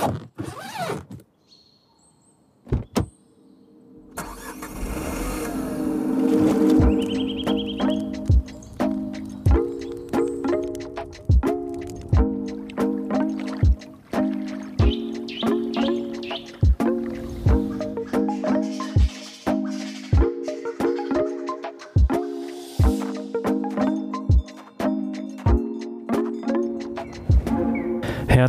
you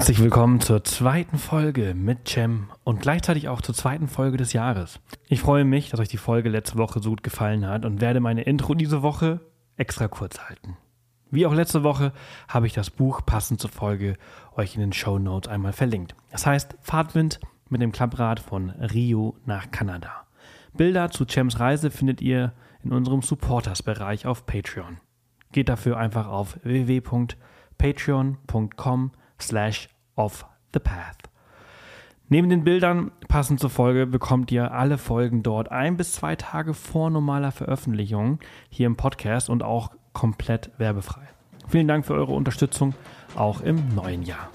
Herzlich willkommen zur zweiten Folge mit Cem und gleichzeitig auch zur zweiten Folge des Jahres. Ich freue mich, dass euch die Folge letzte Woche so gut gefallen hat und werde meine Intro diese Woche extra kurz halten. Wie auch letzte Woche habe ich das Buch passend zur Folge euch in den Show Notes einmal verlinkt. Das heißt Fahrtwind mit dem Klapprad von Rio nach Kanada. Bilder zu Cems Reise findet ihr in unserem Supporters-Bereich auf Patreon. Geht dafür einfach auf www.patreon.com slash off the path. Neben den Bildern, passend zur Folge, bekommt ihr alle Folgen dort ein bis zwei Tage vor normaler Veröffentlichung hier im Podcast und auch komplett werbefrei. Vielen Dank für eure Unterstützung, auch im neuen Jahr.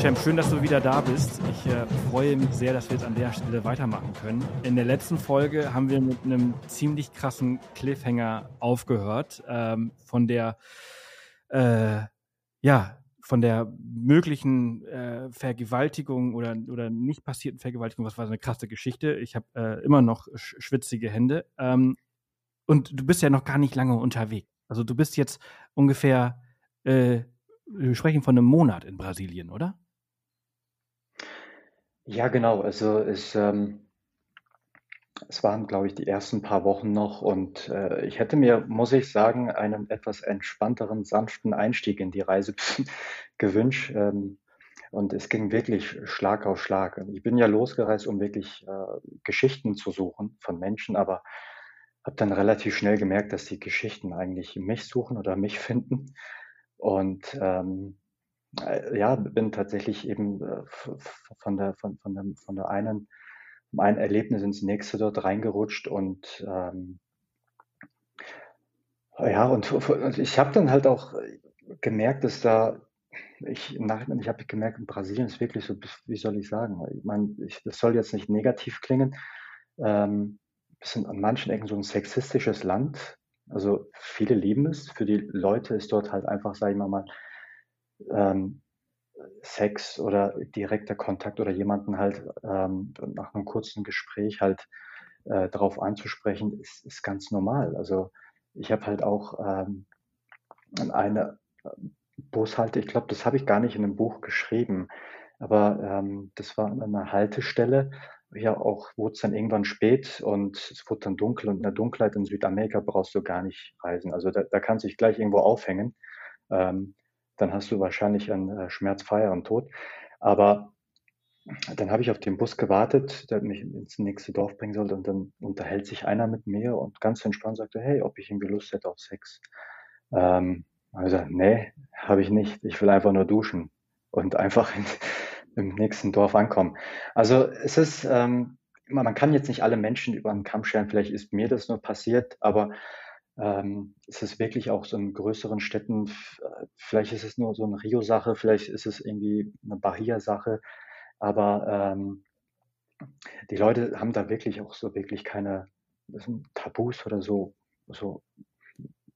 Cem, schön, dass du wieder da bist. Ich äh, freue mich sehr, dass wir jetzt an der Stelle weitermachen können. In der letzten Folge haben wir mit einem ziemlich krassen Cliffhanger aufgehört. Ähm, von der, äh, ja, von der möglichen äh, Vergewaltigung oder, oder nicht passierten Vergewaltigung. Was war so eine krasse Geschichte? Ich habe äh, immer noch sch schwitzige Hände. Ähm, und du bist ja noch gar nicht lange unterwegs. Also du bist jetzt ungefähr, äh, wir sprechen von einem Monat in Brasilien, oder? Ja, genau. Also es, ähm, es waren, glaube ich, die ersten paar Wochen noch und äh, ich hätte mir, muss ich sagen, einen etwas entspannteren, sanften Einstieg in die Reise gewünscht. Ähm, und es ging wirklich Schlag auf Schlag. Ich bin ja losgereist, um wirklich äh, Geschichten zu suchen von Menschen, aber habe dann relativ schnell gemerkt, dass die Geschichten eigentlich mich suchen oder mich finden. Und ähm, äh, ja, bin tatsächlich eben äh, von der, von, von, der, von der einen, mein Erlebnis ins nächste dort reingerutscht und ähm, ja, und ich habe dann halt auch gemerkt, dass da, ich Nachhinein, ich habe gemerkt, in Brasilien ist wirklich so, wie soll ich sagen, ich meine, ich, das soll jetzt nicht negativ klingen, ähm, es sind an manchen Ecken so ein sexistisches Land, also viele lieben es, für die Leute ist dort halt einfach, sage ich mal, ähm, Sex oder direkter Kontakt oder jemanden halt ähm, nach einem kurzen Gespräch halt äh, darauf anzusprechen, ist, ist ganz normal. Also ich habe halt auch ähm, eine äh, Bushalte, ich glaube, das habe ich gar nicht in einem Buch geschrieben, aber ähm, das war an einer Haltestelle. Ja, auch wurde es dann irgendwann spät und es wurde dann dunkel und in der Dunkelheit in Südamerika brauchst du gar nicht reisen. Also da, da kannst du dich gleich irgendwo aufhängen. Ähm, dann hast du wahrscheinlich einen äh, schmerzfreieren Tod. Aber dann habe ich auf den Bus gewartet, der mich ins nächste Dorf bringen sollte und dann unterhält sich einer mit mir und ganz entspannt sagte, hey, ob ich irgendwie Lust hätte auf Sex. Ähm, also, nee, habe ich nicht. Ich will einfach nur duschen und einfach in, im nächsten Dorf ankommen. Also es ist, ähm, man kann jetzt nicht alle Menschen über den Kamm scheren, vielleicht ist mir das nur passiert, aber ähm, ist es wirklich auch so in größeren Städten, äh, vielleicht ist es nur so eine Rio-Sache, vielleicht ist es irgendwie eine Bahia-Sache, aber ähm, die Leute haben da wirklich auch so wirklich keine Tabus oder so, so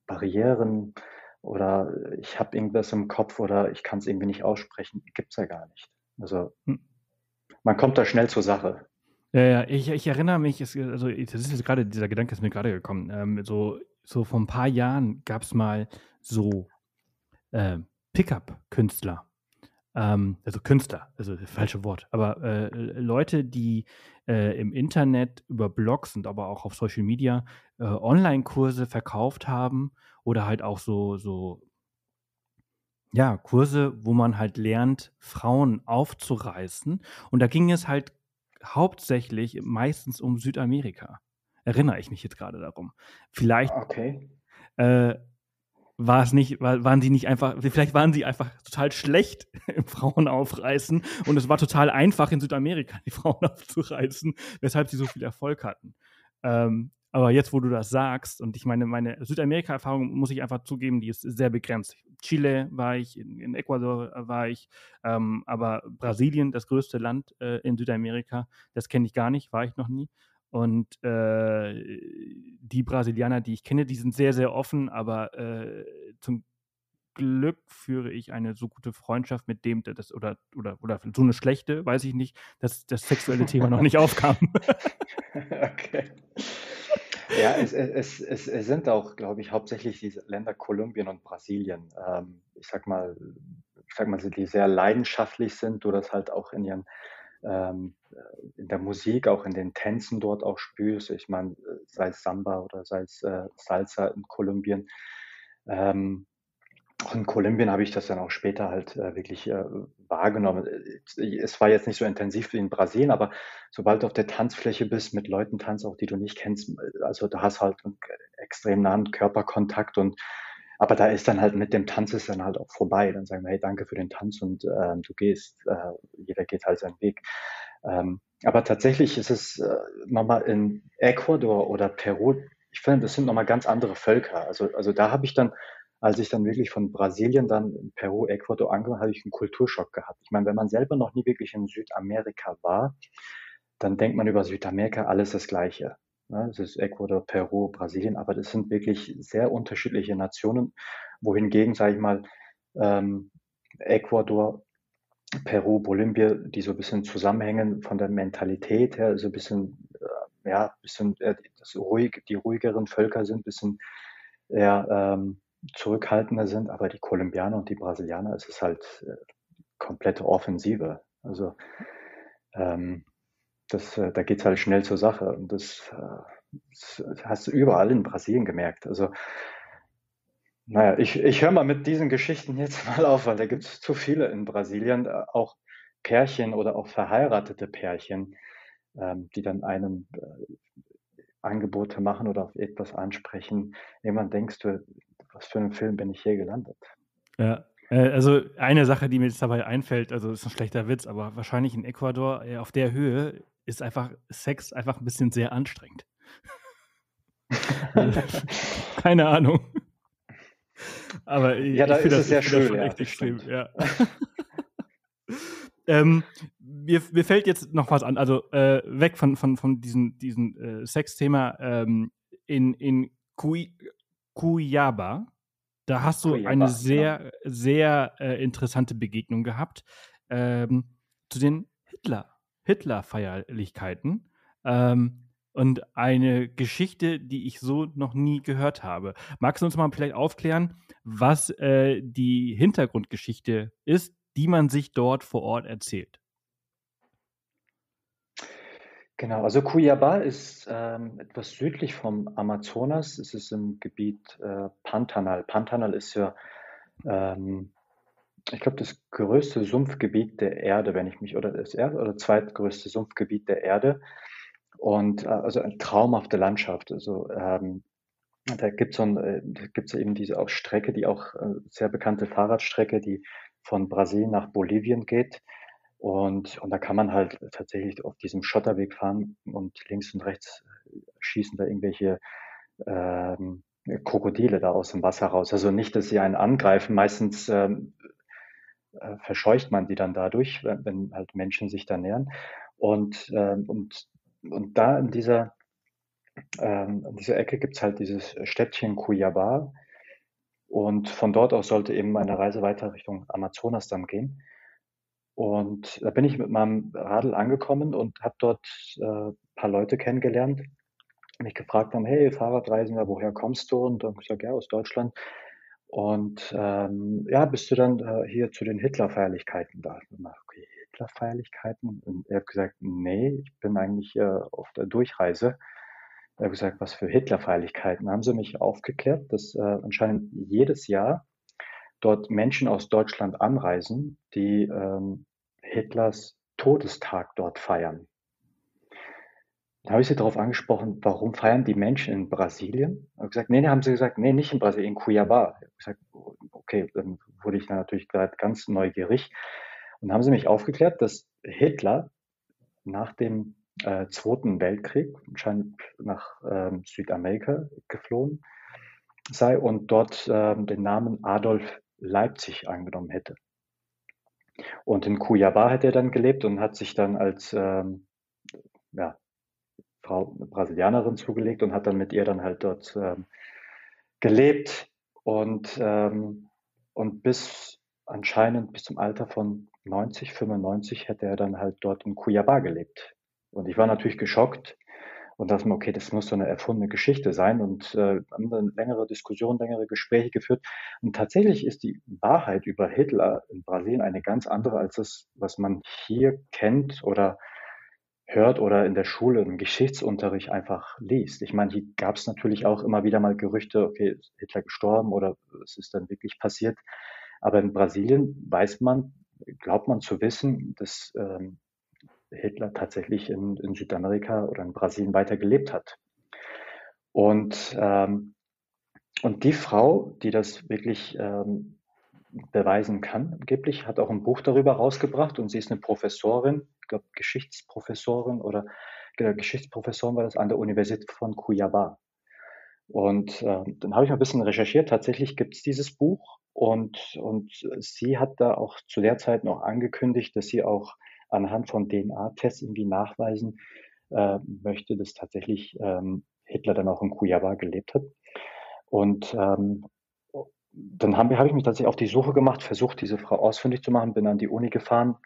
Barrieren oder ich habe irgendwas im Kopf oder ich kann es irgendwie nicht aussprechen, gibt es ja gar nicht. Also hm. man kommt da schnell zur Sache. Ja, ja, ich, ich erinnere mich, es, also das ist jetzt gerade, dieser Gedanke ist mir gerade gekommen. Ähm, so so vor ein paar Jahren gab es mal so äh, Pickup-Künstler. Ähm, also Künstler, also das falsche Wort, aber äh, Leute, die äh, im Internet über Blogs und aber auch auf Social Media äh, Online-Kurse verkauft haben oder halt auch so, so ja, Kurse, wo man halt lernt, Frauen aufzureißen. Und da ging es halt hauptsächlich meistens um Südamerika erinnere ich mich jetzt gerade darum. Vielleicht okay. äh, war es nicht, war, waren sie nicht einfach, vielleicht waren sie einfach total schlecht im Frauen aufreißen und es war total einfach in Südamerika die Frauen aufzureißen, weshalb sie so viel Erfolg hatten. Ähm, Aber jetzt, wo du das sagst, und ich meine, meine Südamerika-Erfahrung muss ich einfach zugeben, die ist sehr begrenzt. Chile war ich, in, in Ecuador war ich, ähm, aber Brasilien, das größte Land äh, in Südamerika, das kenne ich gar nicht, war ich noch nie. Und äh, die Brasilianer, die ich kenne, die sind sehr, sehr offen, aber äh, zum Glück führe ich eine so gute Freundschaft mit dem, das oder oder oder so eine schlechte, weiß ich nicht, dass das sexuelle Thema noch nicht aufkam. okay. Ja, es, es, es, es, sind auch, glaube ich, hauptsächlich diese Länder Kolumbien und Brasilien. Ähm, ich sag mal, ich sag mal, die sehr leidenschaftlich sind, du das halt auch in ihren ähm, in der Musik, auch in den Tänzen dort auch spürst. Ich meine, sei es Samba oder sei es äh, Salsa in Kolumbien. Ähm, auch in Kolumbien habe ich das dann auch später halt äh, wirklich äh, wahrgenommen. Es war jetzt nicht so intensiv wie in Brasilien, aber sobald du auf der Tanzfläche bist, mit Leuten tanzt, auch die du nicht kennst, also da hast halt einen extrem nahen Körperkontakt und aber da ist dann halt mit dem Tanz ist dann halt auch vorbei. Dann sagen wir, hey, danke für den Tanz und äh, du gehst, äh, jeder geht halt seinen Weg. Ähm, aber tatsächlich ist es äh, nochmal in Ecuador oder Peru, ich finde, das sind nochmal ganz andere Völker. Also, also da habe ich dann als ich dann wirklich von Brasilien dann in Peru, Ecuador angekommen, habe ich einen Kulturschock gehabt. Ich meine, wenn man selber noch nie wirklich in Südamerika war, dann denkt man über Südamerika alles das Gleiche. Ja, es ist Ecuador, Peru, Brasilien, aber das sind wirklich sehr unterschiedliche Nationen, wohingegen, sage ich mal, ähm, Ecuador, Peru, Bolivien, die so ein bisschen zusammenhängen von der Mentalität her, so ein bisschen, äh, ja, bisschen, äh, ruhig, die ruhigeren Völker sind, ein bisschen eher ähm, zurückhaltender sind, aber die Kolumbianer und die Brasilianer ist es halt äh, komplette Offensive. Also ähm, das, äh, da geht es halt schnell zur Sache. Und das, äh, das, hast du überall in Brasilien gemerkt. Also naja, ich, ich höre mal mit diesen Geschichten jetzt mal auf, weil da gibt es zu viele in Brasilien, äh, auch Pärchen oder auch verheiratete Pärchen, ähm, die dann einem äh, Angebote machen oder auf etwas ansprechen. Irgendwann denkst du, was für einen Film bin ich hier gelandet? Ja, also eine Sache, die mir jetzt dabei einfällt, also ist ein schlechter Witz, aber wahrscheinlich in Ecuador auf der Höhe ist einfach Sex einfach ein bisschen sehr anstrengend. Keine Ahnung. Aber ja, da ist das, es sehr schön. Schon ja, echt extrem, ja. ähm, mir, mir fällt jetzt noch was an, also äh, weg von, von, von diesem diesen, äh, Sex-Thema ähm, in, in Cuyaba. Da hast du Cuyaba, eine sehr, genau. sehr äh, interessante Begegnung gehabt ähm, zu den Hitler, Hitler-Feierlichkeiten. Ähm, und eine Geschichte, die ich so noch nie gehört habe. Magst du uns mal vielleicht aufklären, was äh, die Hintergrundgeschichte ist, die man sich dort vor Ort erzählt? Genau, also Cuiabá ist ähm, etwas südlich vom Amazonas. Es ist im Gebiet äh, Pantanal. Pantanal ist ja, ähm, ich glaube, das größte Sumpfgebiet der Erde, wenn ich mich, oder das erste oder zweitgrößte Sumpfgebiet der Erde. Und äh, also eine traumhafte Landschaft. Also ähm, da gibt es äh, eben diese auch Strecke, die auch äh, sehr bekannte Fahrradstrecke, die von Brasilien nach Bolivien geht. Und, und da kann man halt tatsächlich auf diesem Schotterweg fahren und links und rechts schießen da irgendwelche ähm, Krokodile da aus dem Wasser raus. Also nicht, dass sie einen angreifen. Meistens ähm, äh, verscheucht man die dann dadurch, wenn, wenn, halt Menschen sich da nähern. Und, ähm, und, und da in dieser, ähm, in dieser Ecke gibt es halt dieses Städtchen Cuiabá. Und von dort aus sollte eben eine Reise weiter Richtung Amazonas dann gehen. Und da bin ich mit meinem Radl angekommen und habe dort äh, ein paar Leute kennengelernt, mich gefragt haben, hey, Fahrradreisender, woher kommst du? Und dann gesagt, ja, aus Deutschland. Und ähm, ja, bist du dann äh, hier zu den Hitler-Feierlichkeiten da? Okay, Hitler-Feierlichkeiten? Und er hat gesagt, nee, ich bin eigentlich äh, auf der Durchreise. Er hat gesagt, was für Hitler-Feierlichkeiten? Haben sie mich aufgeklärt, dass äh, anscheinend jedes Jahr dort Menschen aus Deutschland anreisen, die ähm, Hitlers Todestag dort feiern. Da habe ich sie darauf angesprochen, warum feiern die Menschen in Brasilien? Ich habe gesagt, nee, nee, haben sie gesagt, nee, nicht in Brasilien, in Cuiabá. Ich gesagt, okay, dann wurde ich natürlich gerade ganz neugierig. Und haben sie mich aufgeklärt, dass Hitler nach dem äh, Zweiten Weltkrieg, anscheinend nach ähm, Südamerika geflohen sei und dort ähm, den Namen Adolf Leipzig angenommen hätte. Und in Cuiabá hat er dann gelebt und hat sich dann als ähm, ja, Frau Brasilianerin zugelegt und hat dann mit ihr dann halt dort ähm, gelebt und, ähm, und bis anscheinend bis zum Alter von 90, 95 hätte er dann halt dort in Cuiabá gelebt. Und ich war natürlich geschockt und dachte mir, okay, das muss so eine erfundene Geschichte sein und äh, haben dann längere Diskussionen, längere Gespräche geführt. Und tatsächlich ist die Wahrheit über Hitler in Brasilien eine ganz andere als das, was man hier kennt oder hört oder in der Schule im Geschichtsunterricht einfach liest. Ich meine, hier gab es natürlich auch immer wieder mal Gerüchte, okay, ist Hitler gestorben oder es ist dann wirklich passiert. Aber in Brasilien weiß man, glaubt man zu wissen, dass ähm, Hitler tatsächlich in, in, Südamerika oder in Brasilien weiter gelebt hat. Und, ähm, und die Frau, die das wirklich ähm, beweisen kann, angeblich, hat auch ein Buch darüber rausgebracht und sie ist eine Professorin, glaube Geschichtsprofessorin oder genau, Geschichtsprofessorin war das an der Universität von Cuiabá. Und äh, dann habe ich mal ein bisschen recherchiert. Tatsächlich gibt es dieses Buch und, und sie hat da auch zu der Zeit noch angekündigt, dass sie auch anhand von DNA-Tests irgendwie nachweisen äh, möchte, dass tatsächlich ähm, Hitler dann auch in Cuiabá gelebt hat. Und ähm, dann habe hab ich mich tatsächlich auf die Suche gemacht, versucht, diese Frau ausfindig zu machen, bin an die Uni gefahren,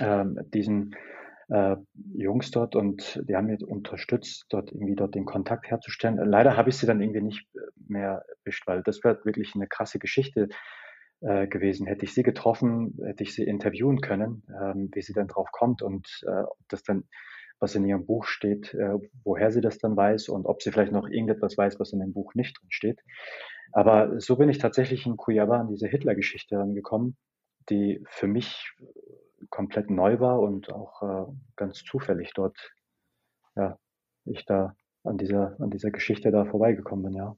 äh, diesen äh, Jungs dort und die haben mich unterstützt, dort irgendwie dort den Kontakt herzustellen. Leider habe ich sie dann irgendwie nicht mehr erwischt, weil das wäre wirklich eine krasse Geschichte äh, gewesen. Hätte ich sie getroffen, hätte ich sie interviewen können, ähm, wie sie dann drauf kommt und äh, ob das dann, was in ihrem Buch steht, äh, woher sie das dann weiß und ob sie vielleicht noch irgendetwas weiß, was in dem Buch nicht drin steht. Aber so bin ich tatsächlich in Cuiabá an diese Hitler-Geschichte rangekommen, die für mich komplett neu war und auch äh, ganz zufällig dort, ja, ich da an dieser, an dieser Geschichte da vorbeigekommen bin, ja.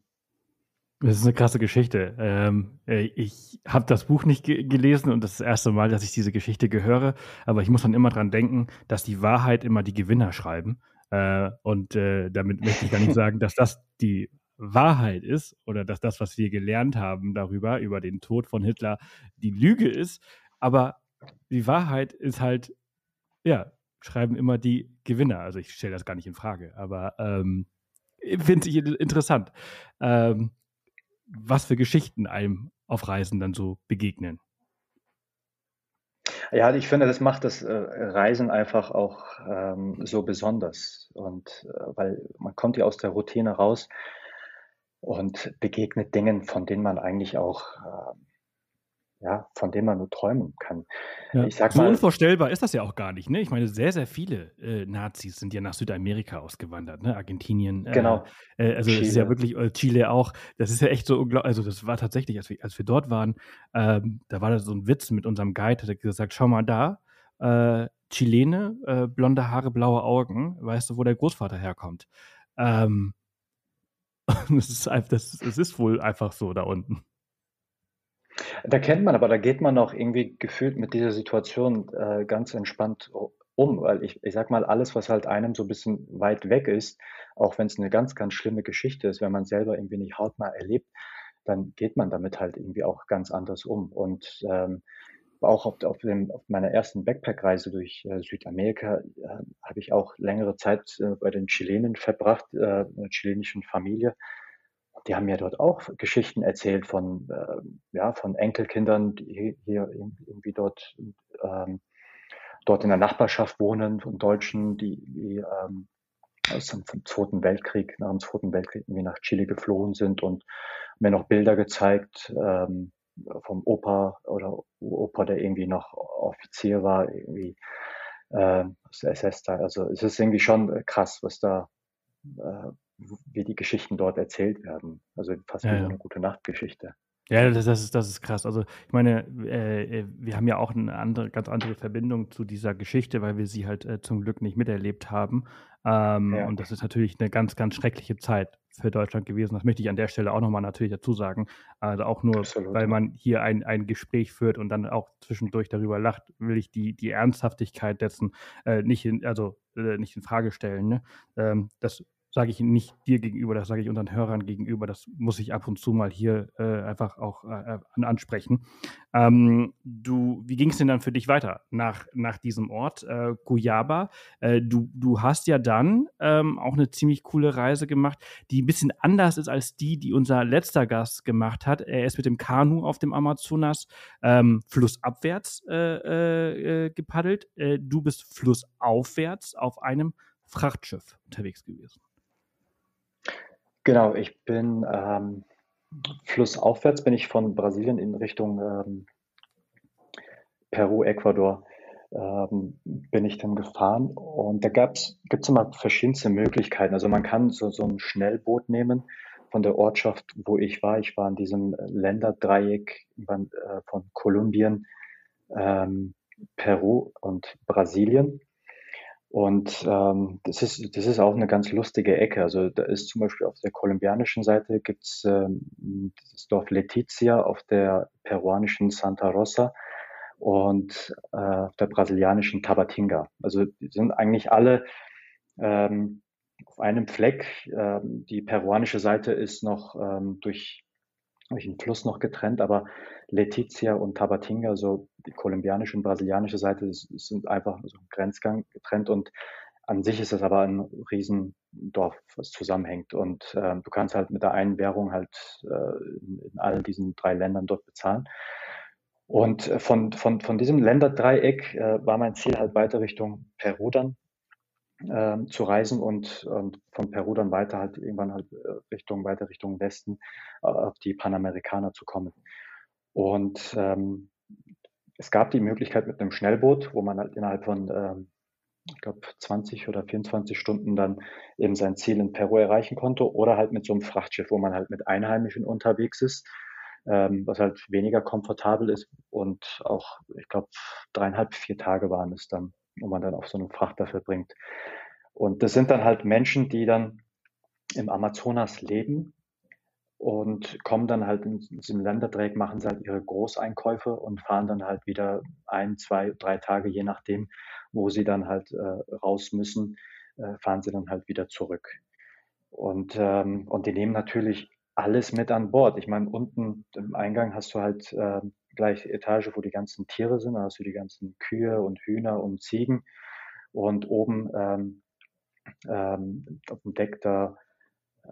Das ist eine krasse Geschichte. Ähm, äh, ich habe das Buch nicht ge gelesen und das ist das erste Mal, dass ich diese Geschichte gehöre. Aber ich muss dann immer dran denken, dass die Wahrheit immer die Gewinner schreiben. Äh, und äh, damit möchte ich gar nicht sagen, dass das die Wahrheit ist oder dass das, was wir gelernt haben darüber, über den Tod von Hitler, die Lüge ist. Aber die Wahrheit ist halt, ja, schreiben immer die Gewinner. Also ich stelle das gar nicht in Frage, aber ähm, finde ich interessant, ähm, was für Geschichten einem auf Reisen dann so begegnen. Ja, ich finde, das macht das äh, Reisen einfach auch ähm, so besonders. Und äh, weil man kommt ja aus der Routine raus und begegnet Dingen, von denen man eigentlich auch äh, ja, von dem man nur träumen kann. Ja. Ich sag so mal, unvorstellbar ist das ja auch gar nicht. Ne? Ich meine, sehr, sehr viele äh, Nazis sind ja nach Südamerika ausgewandert, ne? Argentinien. Äh, genau. Äh, also Chile. das ist ja wirklich, äh, Chile auch. Das ist ja echt so unglaublich. Also das war tatsächlich, als wir, als wir dort waren, ähm, da war da so ein Witz mit unserem Guide, hat er gesagt, schau mal da, äh, Chilene, äh, blonde Haare, blaue Augen, weißt du, wo der Großvater herkommt. Ähm, das, ist, das, das ist wohl einfach so da unten. Da kennt man aber, da geht man auch irgendwie gefühlt mit dieser Situation äh, ganz entspannt um, weil ich, ich sag mal, alles, was halt einem so ein bisschen weit weg ist, auch wenn es eine ganz, ganz schlimme Geschichte ist, wenn man selber irgendwie nicht hautnah erlebt, dann geht man damit halt irgendwie auch ganz anders um. Und ähm, auch auf, auf, dem, auf meiner ersten Backpack-Reise durch äh, Südamerika äh, habe ich auch längere Zeit äh, bei den Chilenen verbracht, äh, einer chilenischen Familie die haben mir dort auch Geschichten erzählt von, äh, ja, von Enkelkindern, die hier irgendwie dort, ähm, dort in der Nachbarschaft wohnen, von Deutschen, die, die ähm, aus dem, Zweiten Weltkrieg, nach dem Zweiten Weltkrieg irgendwie nach Chile geflohen sind und mir noch Bilder gezeigt ähm, vom Opa oder Opa, der irgendwie noch Offizier war, irgendwie äh, aus der SS-Teil. Also es ist irgendwie schon krass, was da äh, wie die Geschichten dort erzählt werden. Also fast ja, wie so eine gute Nachtgeschichte. Ja, das, das, ist, das ist krass. Also ich meine, äh, äh, wir haben ja auch eine andere, ganz andere Verbindung zu dieser Geschichte, weil wir sie halt äh, zum Glück nicht miterlebt haben. Ähm, ja. Und das ist natürlich eine ganz, ganz schreckliche Zeit für Deutschland gewesen. Das möchte ich an der Stelle auch nochmal natürlich dazu sagen. Also auch nur, Absolut. weil man hier ein, ein Gespräch führt und dann auch zwischendurch darüber lacht, will ich die, die Ernsthaftigkeit dessen äh, nicht in, also äh, nicht in Frage stellen. Ne? Ähm, das sage ich nicht dir gegenüber, das sage ich unseren Hörern gegenüber. Das muss ich ab und zu mal hier äh, einfach auch äh, ansprechen. Ähm, du, wie ging es denn dann für dich weiter nach, nach diesem Ort, äh, Guyaba? Äh, du, du hast ja dann ähm, auch eine ziemlich coole Reise gemacht, die ein bisschen anders ist als die, die unser letzter Gast gemacht hat. Er ist mit dem Kanu auf dem Amazonas ähm, flussabwärts äh, äh, gepaddelt. du bist flussaufwärts auf einem Frachtschiff unterwegs gewesen. Genau, ich bin ähm, flussaufwärts bin ich von Brasilien in Richtung ähm, Peru, Ecuador ähm, bin ich dann gefahren und da gibt es immer verschiedenste Möglichkeiten. Also man kann so, so ein Schnellboot nehmen von der Ortschaft, wo ich war. Ich war in diesem Länderdreieck äh, von Kolumbien, ähm, Peru und Brasilien. Und ähm, das, ist, das ist auch eine ganz lustige Ecke. Also da ist zum Beispiel auf der kolumbianischen Seite gibt es ähm, das Dorf Letizia, auf der peruanischen Santa Rosa und äh, auf der brasilianischen Tabatinga. Also die sind eigentlich alle ähm, auf einem Fleck. Ähm, die peruanische Seite ist noch ähm, durch durch einen Fluss noch getrennt, aber Letizia und Tabatinga, so die kolumbianische und brasilianische Seite, sind einfach so ein Grenzgang getrennt und an sich ist es aber ein Riesendorf, was zusammenhängt und äh, du kannst halt mit der einen Währung halt äh, in, all diesen drei Ländern dort bezahlen. Und von, von, von diesem Länderdreieck äh, war mein Ziel halt weiter Richtung Peru dann äh, zu reisen und, und von Peru dann weiter halt irgendwann halt äh, Richtung, weiter Richtung Westen äh, auf die Panamerikaner zu kommen. Und ähm, es gab die Möglichkeit mit einem Schnellboot, wo man halt innerhalb von, ähm, ich glaube, 20 oder 24 Stunden dann eben sein Ziel in Peru erreichen konnte oder halt mit so einem Frachtschiff, wo man halt mit Einheimischen unterwegs ist, ähm, was halt weniger komfortabel ist und auch, ich glaube, dreieinhalb, vier Tage waren es dann wo man dann auf so einem Frachter verbringt. Und das sind dann halt Menschen, die dann im Amazonas leben und kommen dann halt in diesem Länderdreieck, machen sie halt ihre Großeinkäufe und fahren dann halt wieder ein, zwei, drei Tage, je nachdem, wo sie dann halt äh, raus müssen, äh, fahren sie dann halt wieder zurück. Und, ähm, und die nehmen natürlich alles mit an Bord. Ich meine, unten im Eingang hast du halt äh, gleich Etage, wo die ganzen Tiere sind. Da hast du die ganzen Kühe und Hühner und Ziegen. Und oben ähm, ähm, auf dem Deck, da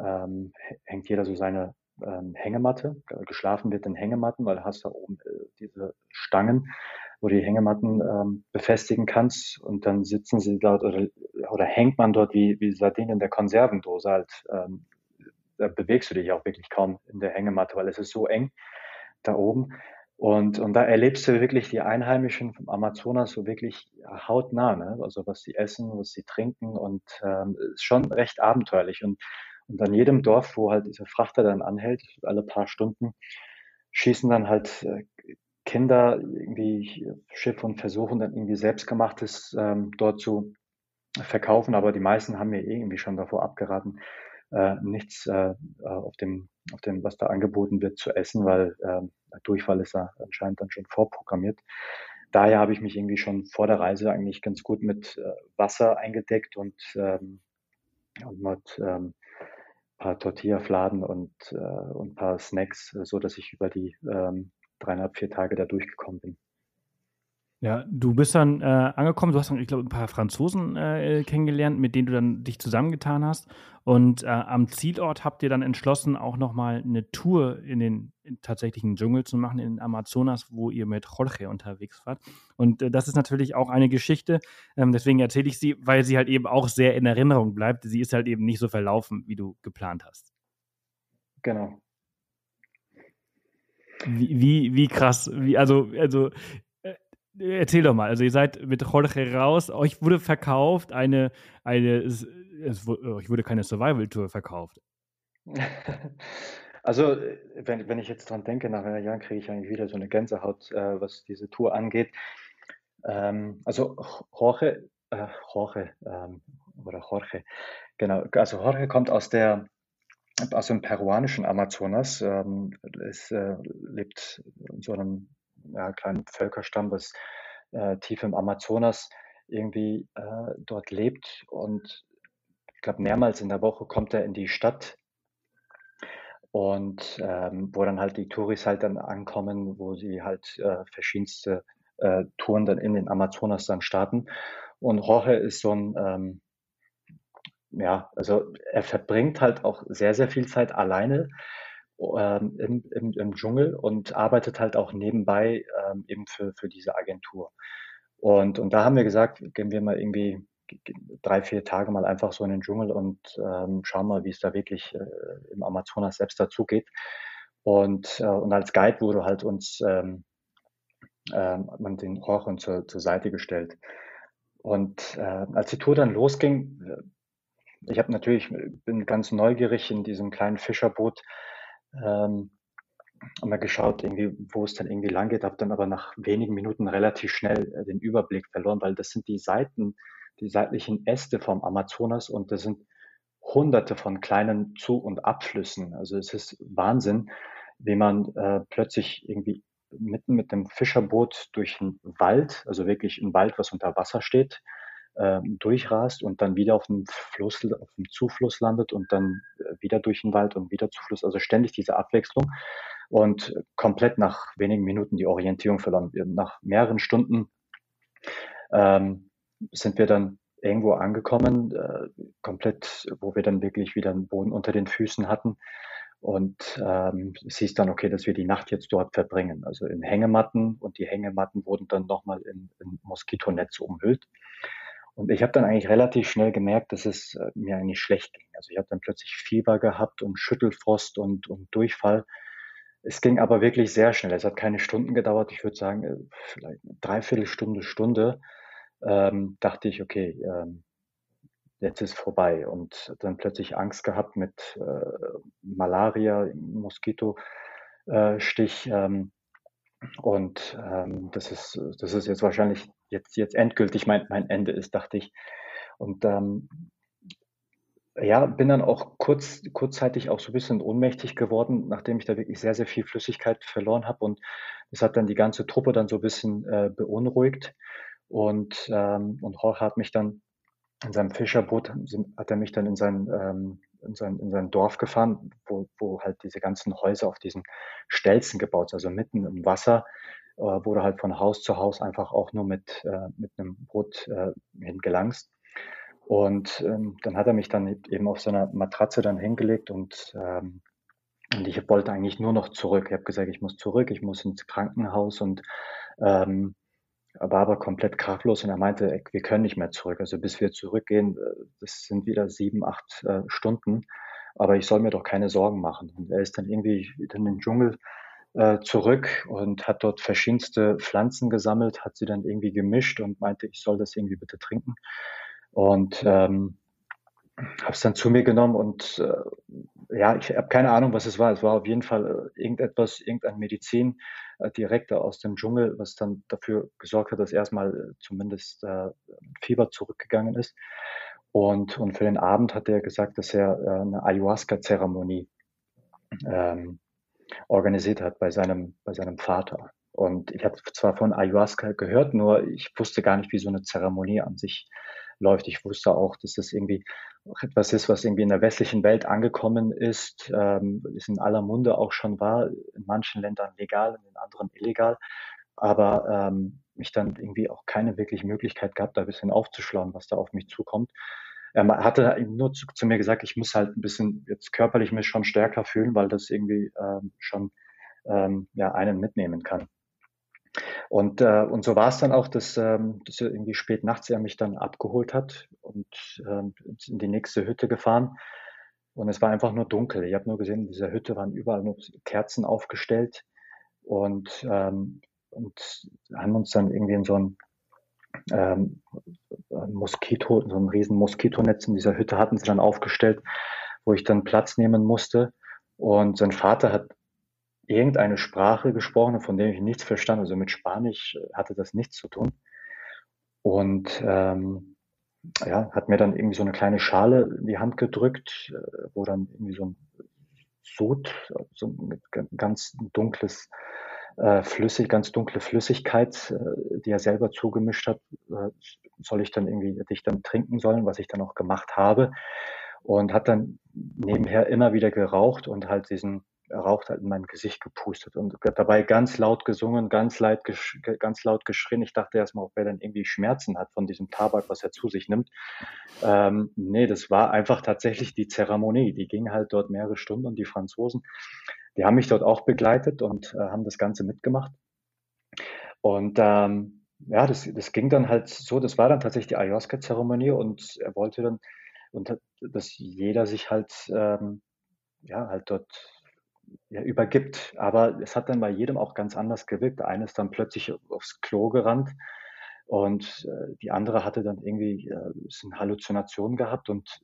ähm, hängt jeder so seine ähm, Hängematte. Geschlafen wird in Hängematten, weil du hast da oben äh, diese Stangen, wo du die Hängematten ähm, befestigen kannst. Und dann sitzen sie dort oder, oder hängt man dort wie, wie Sardinen in der Konservendose halt. Ähm, da bewegst du dich auch wirklich kaum in der Hängematte, weil es ist so eng da oben. Und, und da erlebst du wirklich die Einheimischen vom Amazonas so wirklich hautnah, ne? also was sie essen, was sie trinken und ähm, ist schon recht abenteuerlich. Und, und an jedem Dorf, wo halt dieser Frachter dann anhält, alle paar Stunden, schießen dann halt äh, Kinder irgendwie Schiff und versuchen dann irgendwie selbstgemachtes ähm, dort zu verkaufen, aber die meisten haben mir irgendwie schon davor abgeraten, äh, nichts äh, auf, dem, auf dem, was da angeboten wird, zu essen, weil äh, Durchfall ist ja anscheinend dann schon vorprogrammiert. Daher habe ich mich irgendwie schon vor der Reise eigentlich ganz gut mit äh, Wasser eingedeckt und, ähm, und mit ähm, paar Tortilla-Fladen und, äh, und ein paar Snacks, so dass ich über die ähm, dreieinhalb, vier Tage da durchgekommen bin. Ja, du bist dann äh, angekommen, du hast dann, ich glaube, ein paar Franzosen äh, kennengelernt, mit denen du dann dich zusammengetan hast. Und äh, am Zielort habt ihr dann entschlossen, auch nochmal eine Tour in den in tatsächlichen Dschungel zu machen, in Amazonas, wo ihr mit Jorge unterwegs wart. Und äh, das ist natürlich auch eine Geschichte, ähm, deswegen erzähle ich sie, weil sie halt eben auch sehr in Erinnerung bleibt. Sie ist halt eben nicht so verlaufen, wie du geplant hast. Genau. Wie, wie, wie krass, wie, also, also Erzähl doch mal, also ihr seid mit Jorge raus, euch wurde verkauft eine, eine es, euch wurde keine Survival-Tour verkauft. Also, wenn wenn ich jetzt dran denke, nach einer Jahren kriege ich eigentlich wieder so eine Gänsehaut, äh, was diese Tour angeht. Ähm, also, Jorge äh, Jorge, ähm, oder Jorge, genau. Also, Jorge kommt aus der aus dem peruanischen Amazonas, ähm, ist, äh, lebt in so einem ja, kleinen Völkerstamm, das äh, tief im Amazonas irgendwie äh, dort lebt. Und ich glaube, mehrmals in der Woche kommt er in die Stadt und ähm, wo dann halt die Touris halt dann ankommen, wo sie halt äh, verschiedenste äh, Touren dann in den Amazonas dann starten. Und Jorge ist so ein, ähm, ja, also er verbringt halt auch sehr, sehr viel Zeit alleine ähm, im, im, im Dschungel und arbeitet halt auch nebenbei ähm, eben für, für diese Agentur. Und, und da haben wir gesagt, gehen wir mal irgendwie drei, vier Tage mal einfach so in den Dschungel und ähm, schauen mal, wie es da wirklich äh, im Amazonas selbst dazugeht. Und, äh, und als Guide wurde halt uns ähm, ähm, man den Jorge zur, zur Seite gestellt. Und äh, als die Tour dann losging, äh, ich habe natürlich, bin ganz neugierig in diesem kleinen Fischerboot, ähm, mal geschaut, irgendwie, wo es dann irgendwie lang geht, habe dann aber nach wenigen Minuten relativ schnell äh, den Überblick verloren, weil das sind die Seiten, die seitlichen Äste vom Amazonas und das sind hunderte von kleinen Zu- und Abflüssen. Also es ist Wahnsinn, wie man äh, plötzlich irgendwie mitten mit dem Fischerboot durch einen Wald, also wirklich ein Wald, was unter Wasser steht, äh, durchrast und dann wieder auf dem Fluss, auf dem Zufluss landet und dann äh, wieder durch den Wald und wieder Zufluss. Also ständig diese Abwechslung und komplett nach wenigen Minuten die Orientierung verloren. Nach mehreren Stunden ähm, sind wir dann irgendwo angekommen, äh, komplett, wo wir dann wirklich wieder einen Boden unter den Füßen hatten. Und ähm, es hieß dann, okay, dass wir die Nacht jetzt dort verbringen, also in Hängematten. Und die Hängematten wurden dann nochmal in, in Moskitonetze umhüllt. Und ich habe dann eigentlich relativ schnell gemerkt, dass es äh, mir eigentlich schlecht ging. Also ich habe dann plötzlich Fieber gehabt und Schüttelfrost und, und Durchfall. Es ging aber wirklich sehr schnell. Es hat keine Stunden gedauert. Ich würde sagen, äh, vielleicht eine Dreiviertelstunde, Stunde. Ähm, dachte ich, okay, ähm, jetzt ist vorbei. Und dann plötzlich Angst gehabt mit äh, Malaria, Moskitostich. Äh, ähm, und ähm, das, ist, das ist jetzt wahrscheinlich jetzt, jetzt endgültig mein, mein Ende ist, dachte ich. Und ähm, ja, bin dann auch kurz, kurzzeitig auch so ein bisschen ohnmächtig geworden, nachdem ich da wirklich sehr, sehr viel Flüssigkeit verloren habe. Und das hat dann die ganze Truppe dann so ein bisschen äh, beunruhigt. Und, ähm, und Jorge hat mich dann in seinem Fischerboot, hat er mich dann in sein, ähm, in sein, in sein Dorf gefahren, wo, wo halt diese ganzen Häuser auf diesen Stelzen gebaut sind, also mitten im Wasser äh, wurde halt von Haus zu Haus einfach auch nur mit, äh, mit einem Boot äh, hingelangst. Und ähm, dann hat er mich dann eben auf so einer Matratze dann hingelegt und, ähm, und ich wollte eigentlich nur noch zurück. Ich habe gesagt, ich muss zurück, ich muss ins Krankenhaus und ähm, war aber komplett kraftlos und er meinte, wir können nicht mehr zurück. Also bis wir zurückgehen, äh, das sind wieder sieben, acht äh, Stunden. Aber ich soll mir doch keine Sorgen machen. Und er ist dann irgendwie in den Dschungel äh, zurück und hat dort verschiedenste Pflanzen gesammelt, hat sie dann irgendwie gemischt und meinte, ich soll das irgendwie bitte trinken. Und ähm, habe es dann zu mir genommen und äh, ja, ich habe keine Ahnung, was es war. Es war auf jeden Fall äh, irgendetwas, irgendein Medizin äh, direkt aus dem Dschungel, was dann dafür gesorgt hat, dass erstmal äh, zumindest äh, Fieber zurückgegangen ist. Und, und für den Abend hat er gesagt, dass er äh, eine Ayahuasca-Zeremonie ähm, organisiert hat bei seinem, bei seinem Vater. Und ich habe zwar von Ayahuasca gehört, nur ich wusste gar nicht, wie so eine Zeremonie an sich läuft. Ich wusste auch, dass das irgendwie etwas ist, was irgendwie in der westlichen Welt angekommen ist, ähm, ist in aller Munde auch schon war, in manchen Ländern legal, in den anderen illegal, aber ähm, ich dann irgendwie auch keine wirkliche Möglichkeit gehabt, da ein bisschen aufzuschlauen, was da auf mich zukommt. Er hatte nur zu, zu, mir gesagt, ich muss halt ein bisschen jetzt körperlich mich schon stärker fühlen, weil das irgendwie ähm, schon ähm, ja, einen mitnehmen kann. Und, äh, und so war es dann auch, dass, ähm, dass er irgendwie spät nachts er mich dann abgeholt hat und ähm, in die nächste Hütte gefahren. Und es war einfach nur dunkel. Ich habe nur gesehen, in dieser Hütte waren überall nur Kerzen aufgestellt und, ähm, und haben uns dann irgendwie in so ein ähm, Moskito, so ein riesen Moskitonetz in dieser Hütte hatten sie dann aufgestellt, wo ich dann Platz nehmen musste. Und sein Vater hat irgendeine Sprache gesprochen, von der ich nichts verstand. Also mit Spanisch hatte das nichts zu tun. Und ähm, ja, hat mir dann irgendwie so eine kleine Schale in die Hand gedrückt, äh, wo dann irgendwie so ein Sud, so ein ganz dunkles äh, flüssig, ganz dunkle Flüssigkeit, äh, die er selber zugemischt hat, äh, soll ich dann irgendwie, hätte ich dann trinken sollen, was ich dann auch gemacht habe. Und hat dann nebenher immer wieder geraucht und halt diesen Rauch halt in mein Gesicht gepustet und dabei ganz laut gesungen, ganz, laut, ganz laut geschrien. Ich dachte erstmal, ob er dann irgendwie Schmerzen hat von diesem Tabak, was er zu sich nimmt. Ähm, nee, das war einfach tatsächlich die Zeremonie. Die ging halt dort mehrere Stunden und die Franzosen, die haben mich dort auch begleitet und äh, haben das Ganze mitgemacht. Und ähm, ja, das, das ging dann halt so, das war dann tatsächlich die Ayahuasca-Zeremonie und er wollte dann, und dass jeder sich halt, ähm, ja, halt dort ja, übergibt. Aber es hat dann bei jedem auch ganz anders gewirkt. Der eine ist dann plötzlich aufs Klo gerannt und äh, die andere hatte dann irgendwie äh, eine Halluzination gehabt und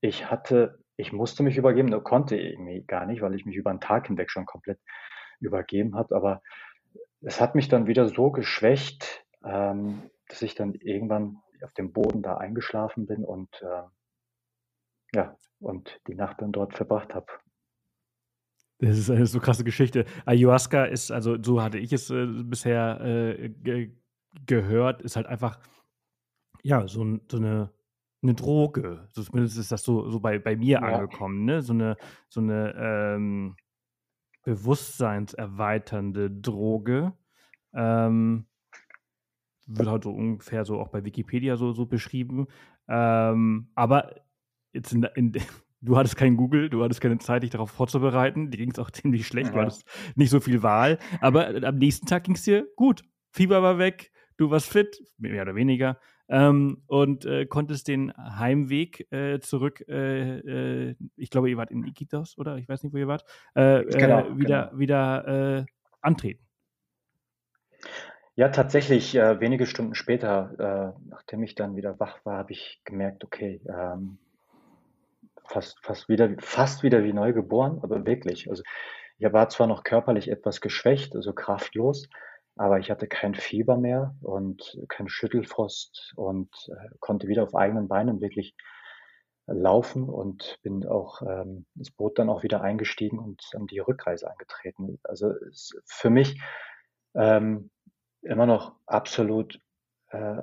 ich hatte, ich musste mich übergeben, nur konnte irgendwie gar nicht, weil ich mich über den Tag hinweg schon komplett übergeben habe. Aber es hat mich dann wieder so geschwächt, ähm, dass ich dann irgendwann auf dem Boden da eingeschlafen bin und äh, ja, und die Nacht dann dort verbracht habe. Das ist eine so krasse Geschichte. Ayahuasca ist, also so hatte ich es äh, bisher äh, ge gehört, ist halt einfach, ja, so, so eine, eine Droge. So, zumindest ist das so, so bei, bei mir ja. angekommen, ne? So eine, so eine ähm, bewusstseinserweiternde Droge. Ähm, wird halt so ungefähr so auch bei Wikipedia so, so beschrieben. Ähm, aber jetzt in, in, du hattest kein Google, du hattest keine Zeit, dich darauf vorzubereiten. Dir ging es auch ziemlich schlecht, ja. du hattest nicht so viel Wahl. Aber am nächsten Tag ging es dir gut. Fieber war weg, du warst fit, mehr oder weniger. Ähm, und äh, konntest den Heimweg äh, zurück, äh, äh ich glaube, ihr wart in Iquitos, oder? Ich weiß nicht, wo ihr wart, äh, äh, genau, wieder, genau. wieder antreten. Ja, tatsächlich, wenige Stunden später, nachdem ich dann wieder wach war, habe ich gemerkt, okay, ähm, fast, fast, wieder, fast wieder wie neu geboren, aber wirklich. Also ich war zwar noch körperlich etwas geschwächt, also kraftlos, aber ich hatte kein Fieber mehr und kein Schüttelfrost und äh, konnte wieder auf eigenen Beinen wirklich laufen und bin auch ähm, ins Boot dann auch wieder eingestiegen und an die Rückreise angetreten. Also für mich ähm, immer noch absolut äh,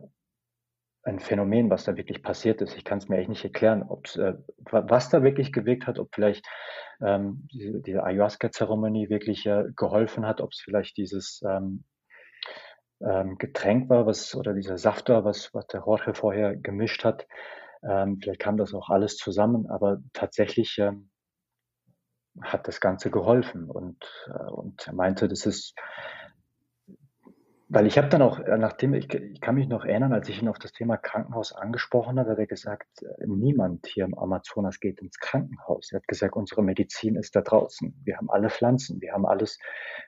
ein Phänomen, was da wirklich passiert ist. Ich kann es mir echt nicht erklären, ob's, äh, was da wirklich gewirkt hat, ob vielleicht ähm, diese, diese Ayahuasca-Zeremonie wirklich äh, geholfen hat, ob es vielleicht dieses ähm, ähm, Getränk war, was oder dieser Saft war, was, was der Jorge vorher gemischt hat. Ähm, vielleicht kam das auch alles zusammen, aber tatsächlich ähm, hat das Ganze geholfen und, äh, und er meinte, das ist weil ich habe dann auch, äh, nachdem ich, ich kann mich noch erinnern, als ich ihn auf das Thema Krankenhaus angesprochen habe, hat er gesagt, äh, niemand hier im Amazonas geht ins Krankenhaus. Er hat gesagt, unsere Medizin ist da draußen. Wir haben alle Pflanzen, wir haben alles,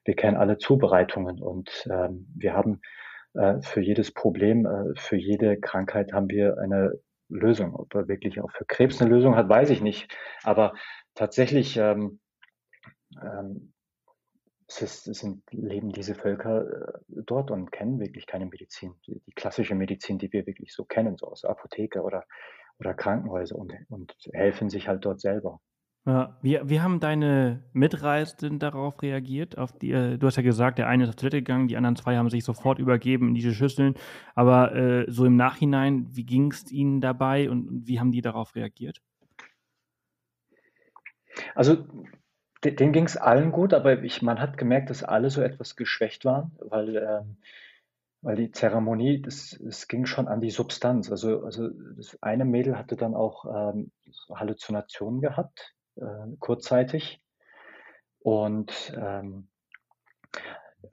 wir kennen alle Zubereitungen und ähm, wir haben äh, für jedes Problem, äh, für jede Krankheit haben wir eine Lösung. Ob er wirklich auch für Krebs eine Lösung hat, weiß ich nicht. Aber tatsächlich ähm, ähm, es, sind, leben diese Völker äh, dort und kennen wirklich keine Medizin, die, die, klassische Medizin, die wir wirklich so kennen, so aus Apotheke oder, oder Krankenhäuser und, und helfen sich halt dort selber. Ja, wie, wie haben deine Mitreisenden darauf reagiert? Auf die, äh, du hast ja gesagt, der eine ist auf Toilette gegangen, die anderen zwei haben sich sofort übergeben in diese Schüsseln. Aber äh, so im Nachhinein, wie ging es ihnen dabei und, und wie haben die darauf reagiert? Also denen ging es allen gut, aber ich, man hat gemerkt, dass alle so etwas geschwächt waren, weil, ähm, weil die Zeremonie, das, das ging schon an die Substanz. Also, also das eine Mädel hatte dann auch ähm, Halluzinationen gehabt, äh, kurzzeitig. Und ähm,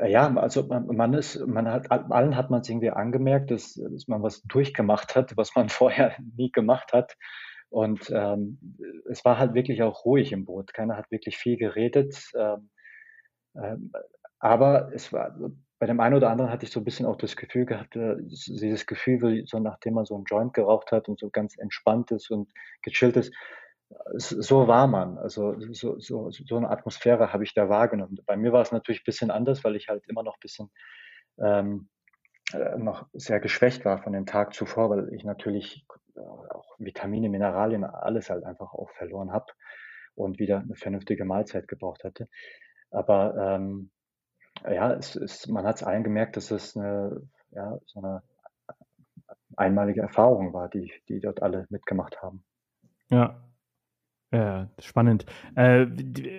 ja, also man, man ist, man hat allen hat man es irgendwie angemerkt, dass, dass man was durchgemacht hat, was man vorher nie gemacht hat. Und ähm, es war halt wirklich auch ruhig im Boot. Keiner hat wirklich viel geredet. Ähm, ähm, aber es war, bei dem einen oder anderen hatte ich so ein bisschen auch das Gefühl gehabt, äh, dieses Gefühl, so nachdem man so einen Joint geraucht hat und so ganz entspannt ist und gechillt ist, so war man. Also so, so, so eine Atmosphäre habe ich da wahrgenommen. Bei mir war es natürlich ein bisschen anders, weil ich halt immer noch ein bisschen ähm, äh, noch sehr geschwächt war von dem Tag zuvor, weil ich natürlich äh, auch Vitamine, Mineralien, alles halt einfach auch verloren habe und wieder eine vernünftige Mahlzeit gebraucht hatte. Aber ähm, ja, es ist, man hat es allen gemerkt, dass es eine, ja, so eine einmalige Erfahrung war, die, die dort alle mitgemacht haben. Ja, ja, spannend. Äh,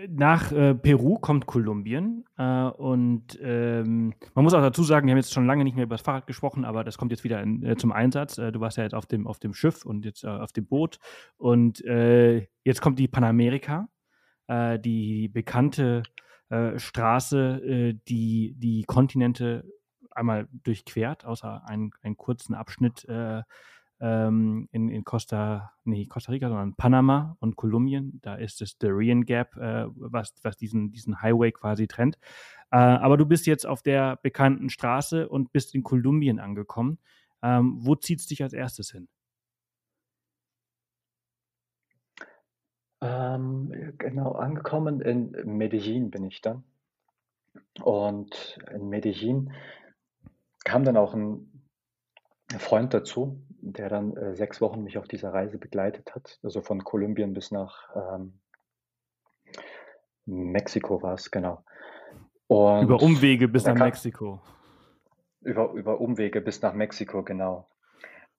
nach äh, Peru kommt Kolumbien äh, und ähm, man muss auch dazu sagen, wir haben jetzt schon lange nicht mehr über das Fahrrad gesprochen, aber das kommt jetzt wieder in, äh, zum Einsatz. Äh, du warst ja jetzt auf dem, auf dem Schiff und jetzt äh, auf dem Boot und jetzt kommt die Panamerika, die bekannte Straße, die die Kontinente einmal durchquert, außer einen, einen kurzen Abschnitt ähm, in, in Costa, nee, Costa Rica, sondern Panama und Kolumbien. Da ist das Darien Gap, äh, was, was diesen, diesen Highway quasi trennt. Äh, aber du bist jetzt auf der bekannten Straße und bist in Kolumbien angekommen. Ähm, wo zieht es dich als erstes hin? Ähm, genau, angekommen in Medellin bin ich dann. Und in Medellin kam dann auch ein Freund dazu, der dann äh, sechs Wochen mich auf dieser Reise begleitet hat. Also von Kolumbien bis nach ähm, Mexiko war es, genau. Und über Umwege bis nach Mexiko. Über, über Umwege bis nach Mexiko, genau.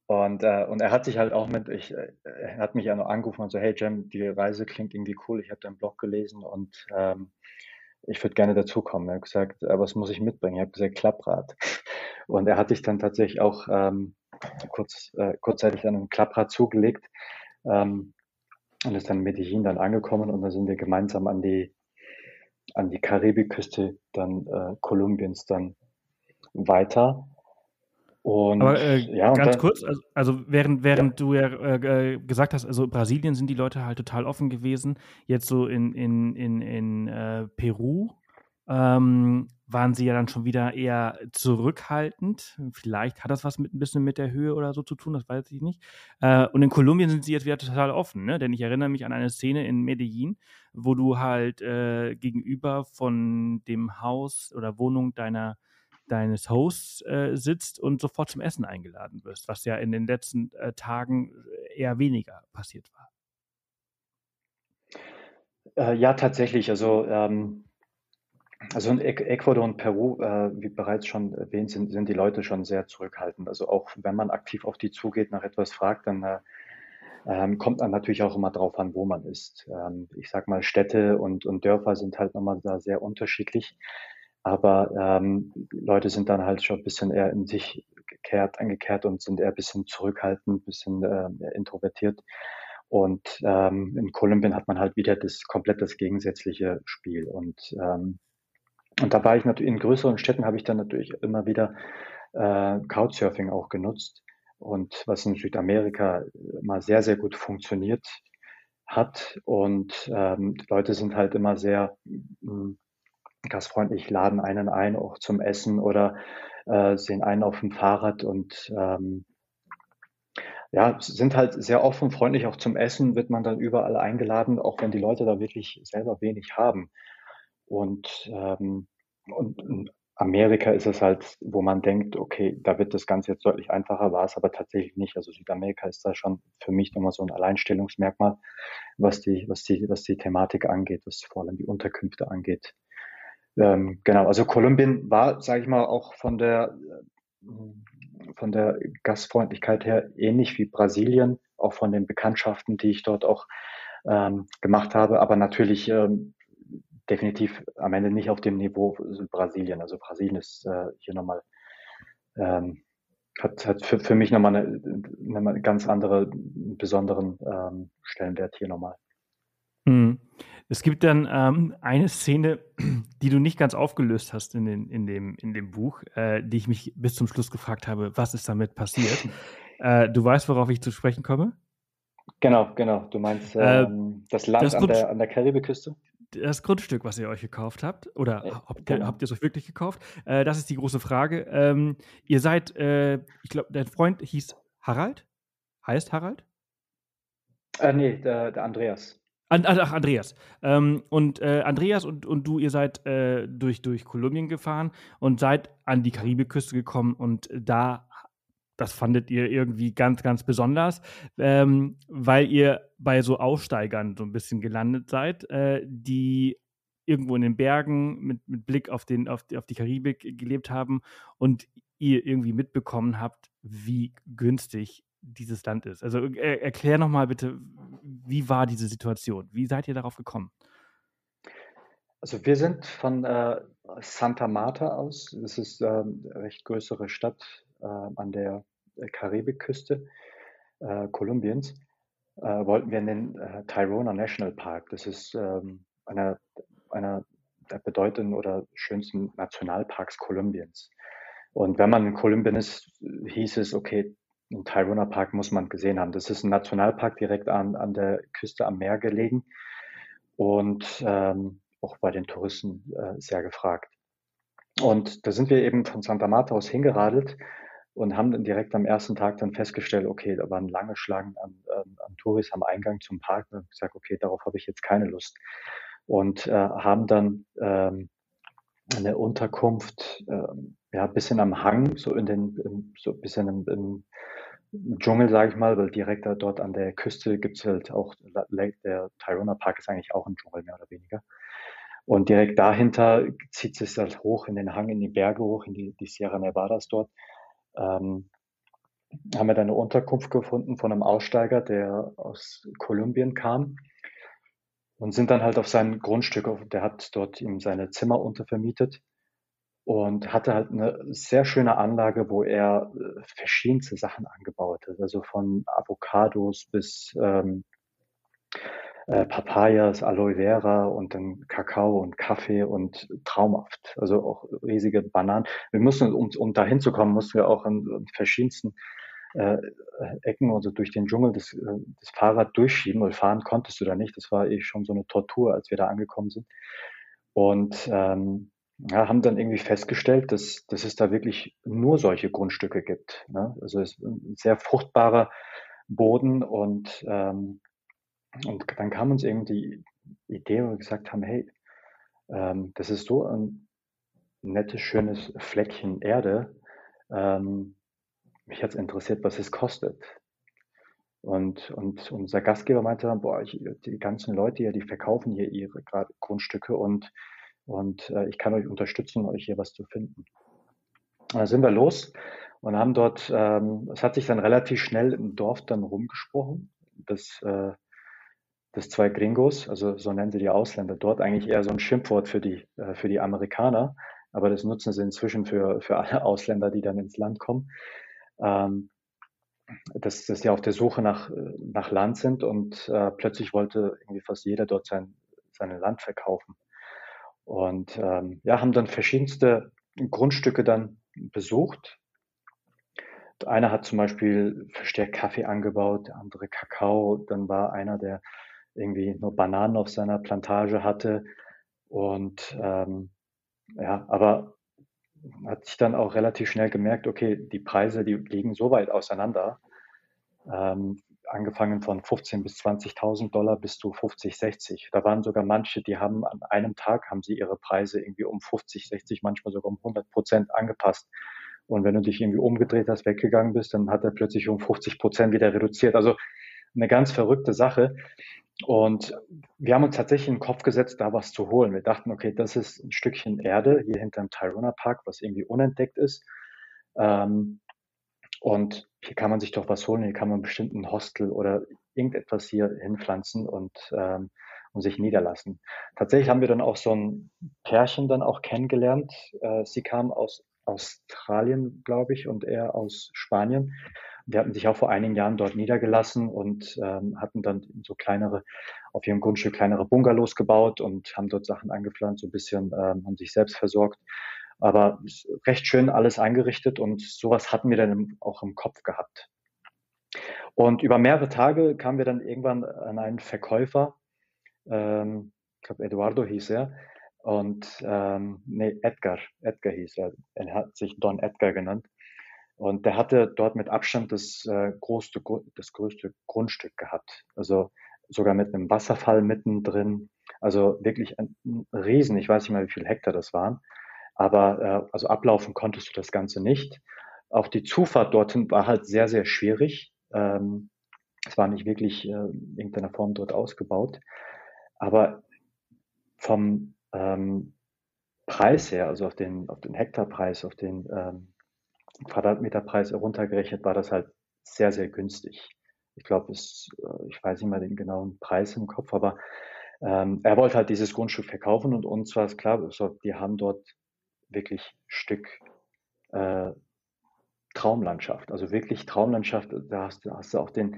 Und, äh, und er hat sich halt auch mit, ich, äh, er hat mich ja noch angerufen und so, hey Jam, die Reise klingt irgendwie cool, ich habe deinen Blog gelesen und ähm, ich würde gerne dazukommen. Er hat gesagt, äh, was muss ich mitbringen? Ich habe gesagt, Klapprad. Und er hat sich dann tatsächlich auch ähm, kurz, äh, kurzzeitig dann ein Klapprad zugelegt ähm, und ist dann in Medellin dann angekommen und dann sind wir gemeinsam an die, an die Karibikküste dann äh, Kolumbiens dann weiter. Und, Aber äh, ja, ganz dann, kurz, also, also während, während ja. du ja äh, äh, gesagt hast, also Brasilien sind die Leute halt total offen gewesen, jetzt so in, in, in, in äh, Peru ähm, waren sie ja dann schon wieder eher zurückhaltend. Vielleicht hat das was mit ein bisschen mit der Höhe oder so zu tun, das weiß ich nicht. Äh, und in Kolumbien sind sie jetzt wieder total offen, ne? Denn ich erinnere mich an eine Szene in Medellin, wo du halt äh, gegenüber von dem Haus oder Wohnung deiner deines Hosts äh, sitzt und sofort zum Essen eingeladen wirst, was ja in den letzten äh, Tagen eher weniger passiert war. Äh, ja, tatsächlich. Also ähm, also in Ecuador und Peru, äh, wie bereits schon erwähnt, sind, sind die Leute schon sehr zurückhaltend. Also auch wenn man aktiv auf die zugeht, nach etwas fragt, dann äh, ähm, kommt dann natürlich auch immer drauf an, wo man ist. Ähm, ich sag mal, Städte und, und Dörfer sind halt nochmal da sehr unterschiedlich. Aber ähm, Leute sind dann halt schon ein bisschen eher in sich gekehrt, angekehrt und sind eher ein bisschen zurückhaltend, ein bisschen äh, introvertiert. Und ähm, in Kolumbien hat man halt wieder das komplett das gegensätzliche Spiel. Und ähm, und da war ich natürlich in größeren Städten habe ich dann natürlich immer wieder äh, Couchsurfing auch genutzt und was in Südamerika mal sehr, sehr gut funktioniert hat. Und ähm, Leute sind halt immer sehr mh, hm, gastfreundlich, laden einen ein, auch zum Essen oder äh, sehen einen auf dem Fahrrad und ähm, ja, sind halt sehr offen, freundlich auch zum Essen, wird man dann überall eingeladen, auch wenn die Leute da wirklich selber wenig haben. Und, ähm, und in Amerika ist es halt, wo man denkt, okay, da wird das Ganze jetzt deutlich einfacher, war es aber tatsächlich nicht. Also Südamerika ist da schon für mich nochmal so ein Alleinstellungsmerkmal, was die, was die, was die Thematik angeht, was vor allem die Unterkünfte angeht. Ähm, genau, also Kolumbien war, sage ich mal, auch von der, von der Gastfreundlichkeit her ähnlich wie Brasilien, auch von den Bekanntschaften, die ich dort auch ähm, gemacht habe, aber natürlich ähm, definitiv am Ende nicht auf dem Niveau Brasilien. Also Brasilien ist äh, hier nochmal, ähm, hat, hat für, für mich nochmal eine, eine ganz andere, besonderen ähm, Stellenwert hier nochmal. Mhm. Es gibt dann ähm, eine Szene, die du nicht ganz aufgelöst hast in, den, in, dem, in dem Buch, äh, die ich mich bis zum Schluss gefragt habe, was ist damit passiert? äh, du weißt, worauf ich zu sprechen komme? Genau, genau. Du meinst äh, ähm, das Land das an, der, an der Karibikküste? das Grundstück, was ihr euch gekauft habt, oder äh, habt, genau. habt ihr es euch wirklich gekauft? Äh, das ist die große Frage. Ähm, ihr seid, äh, ich glaube, dein Freund hieß Harald? Heißt Harald? Äh, nee, der, der Andreas. Ach, Andreas. Ähm, und äh, Andreas und, und du, ihr seid äh, durch, durch Kolumbien gefahren und seid an die Karibikküste gekommen und da, das fandet ihr irgendwie ganz, ganz besonders, ähm, weil ihr bei so Aussteigern so ein bisschen gelandet seid, äh, die irgendwo in den Bergen mit, mit Blick auf, den, auf, die, auf die Karibik gelebt haben und ihr irgendwie mitbekommen habt, wie günstig dieses Land ist. Also er, erklär noch mal bitte, wie war diese Situation? Wie seid ihr darauf gekommen? Also wir sind von äh, Santa Marta aus, das ist ähm, eine recht größere Stadt äh, an der Karibikküste äh, Kolumbiens, äh, wollten wir in den äh, Tyrona National Park. Das ist ähm, einer, einer der bedeutenden oder schönsten Nationalparks Kolumbiens. Und wenn man in Kolumbien ist, hieß es, okay, im Tyrona Park muss man gesehen haben. Das ist ein Nationalpark direkt an, an der Küste am Meer gelegen und ähm, auch bei den Touristen äh, sehr gefragt. Und da sind wir eben von Santa Marta aus hingeradelt und haben dann direkt am ersten Tag dann festgestellt, okay, da waren lange Schlangen an, an, an Touris am Eingang zum Park und gesagt, okay, darauf habe ich jetzt keine Lust. Und äh, haben dann ähm, eine Unterkunft, ähm, ja, bisschen am Hang, so in den, in, so bisschen im, im Dschungel, sage ich mal, weil direkt dort an der Küste gibt es halt auch, der Tyrona Park ist eigentlich auch ein Dschungel, mehr oder weniger. Und direkt dahinter zieht es halt hoch in den Hang, in die Berge hoch, in die, die Sierra Nevadas dort. Ähm, haben wir dann eine Unterkunft gefunden von einem Aussteiger, der aus Kolumbien kam und sind dann halt auf sein Grundstück, der hat dort ihm seine Zimmer untervermietet und hatte halt eine sehr schöne Anlage, wo er äh, verschiedenste Sachen angebaut hat, also von Avocados bis ähm, äh, Papayas, Aloe Vera und dann Kakao und Kaffee und traumhaft. Also auch riesige Bananen. Wir mussten, um, um da hinzukommen, mussten wir auch an, an verschiedensten äh, Ecken, also durch den Dschungel das, äh, das Fahrrad durchschieben, weil fahren konntest du da nicht. Das war eh schon so eine Tortur, als wir da angekommen sind. Und ähm, ja, haben dann irgendwie festgestellt, dass, dass es da wirklich nur solche Grundstücke gibt. Ne? Also es ist ein sehr fruchtbarer Boden und, ähm, und dann kam uns irgendwie die Idee, wo wir gesagt haben, hey, ähm, das ist so ein nettes, schönes Fleckchen Erde. Ähm, mich hat es interessiert, was es kostet. Und, und unser Gastgeber meinte dann, boah, ich, die ganzen Leute hier, die verkaufen hier ihre Grundstücke und und äh, ich kann euch unterstützen, euch hier was zu finden. Da sind wir los und haben dort, ähm, es hat sich dann relativ schnell im Dorf dann rumgesprochen, dass, äh, dass zwei Gringos, also so nennen sie die Ausländer dort, eigentlich eher so ein Schimpfwort für die, äh, für die Amerikaner, aber das nutzen sie inzwischen für, für alle Ausländer, die dann ins Land kommen. Ähm, dass, dass die auf der Suche nach, nach Land sind und äh, plötzlich wollte irgendwie fast jeder dort sein, sein Land verkaufen. Und ähm, ja, haben dann verschiedenste Grundstücke dann besucht. Einer hat zum Beispiel verstärkt Kaffee angebaut, der andere Kakao. Dann war einer, der irgendwie nur Bananen auf seiner Plantage hatte. Und ähm, ja, aber hat sich dann auch relativ schnell gemerkt, okay, die Preise, die liegen so weit auseinander. Ähm, angefangen von 15.000 bis 20.000 Dollar bis zu 50, 60. Da waren sogar manche, die haben an einem Tag haben sie ihre Preise irgendwie um 50, 60, manchmal sogar um 100 Prozent angepasst. Und wenn du dich irgendwie umgedreht hast, weggegangen bist, dann hat er plötzlich um 50 Prozent wieder reduziert. Also eine ganz verrückte Sache. Und wir haben uns tatsächlich in den Kopf gesetzt, da was zu holen. Wir dachten, okay, das ist ein Stückchen Erde hier hinterm Tyrona Park, was irgendwie unentdeckt ist. Ähm, und hier kann man sich doch was holen, hier kann man bestimmt ein Hostel oder irgendetwas hier hinpflanzen und, ähm, und sich niederlassen. Tatsächlich haben wir dann auch so ein Pärchen dann auch kennengelernt. Äh, sie kam aus Australien, glaube ich, und er aus Spanien. Die hatten sich auch vor einigen Jahren dort niedergelassen und ähm, hatten dann so kleinere, auf ihrem Grundstück kleinere Bungalows gebaut und haben dort Sachen angepflanzt, so ein bisschen, ähm, haben sich selbst versorgt. Aber recht schön alles eingerichtet und sowas hatten wir dann auch im Kopf gehabt. Und über mehrere Tage kamen wir dann irgendwann an einen Verkäufer, ähm, ich glaube Eduardo hieß er, und ähm, nee, Edgar, Edgar hieß er, er hat sich Don Edgar genannt. Und der hatte dort mit Abstand das, äh, größte, das größte Grundstück gehabt. Also sogar mit einem Wasserfall mittendrin. Also wirklich ein, ein Riesen. Ich weiß nicht mal, wie viele Hektar das waren. Aber äh, also ablaufen konntest du das Ganze nicht. Auch die Zufahrt dorthin war halt sehr, sehr schwierig. Ähm, es war nicht wirklich äh, in irgendeiner Form dort ausgebaut. Aber vom ähm, Preis her, also auf den, auf den Hektarpreis, auf den ähm, Quadratmeterpreis heruntergerechnet, war das halt sehr, sehr günstig. Ich glaube, es, äh, ich weiß nicht mal den genauen Preis im Kopf, aber ähm, er wollte halt dieses Grundstück verkaufen und uns war es klar, also, die haben dort wirklich Stück äh, Traumlandschaft, also wirklich Traumlandschaft. Da hast, hast du auch den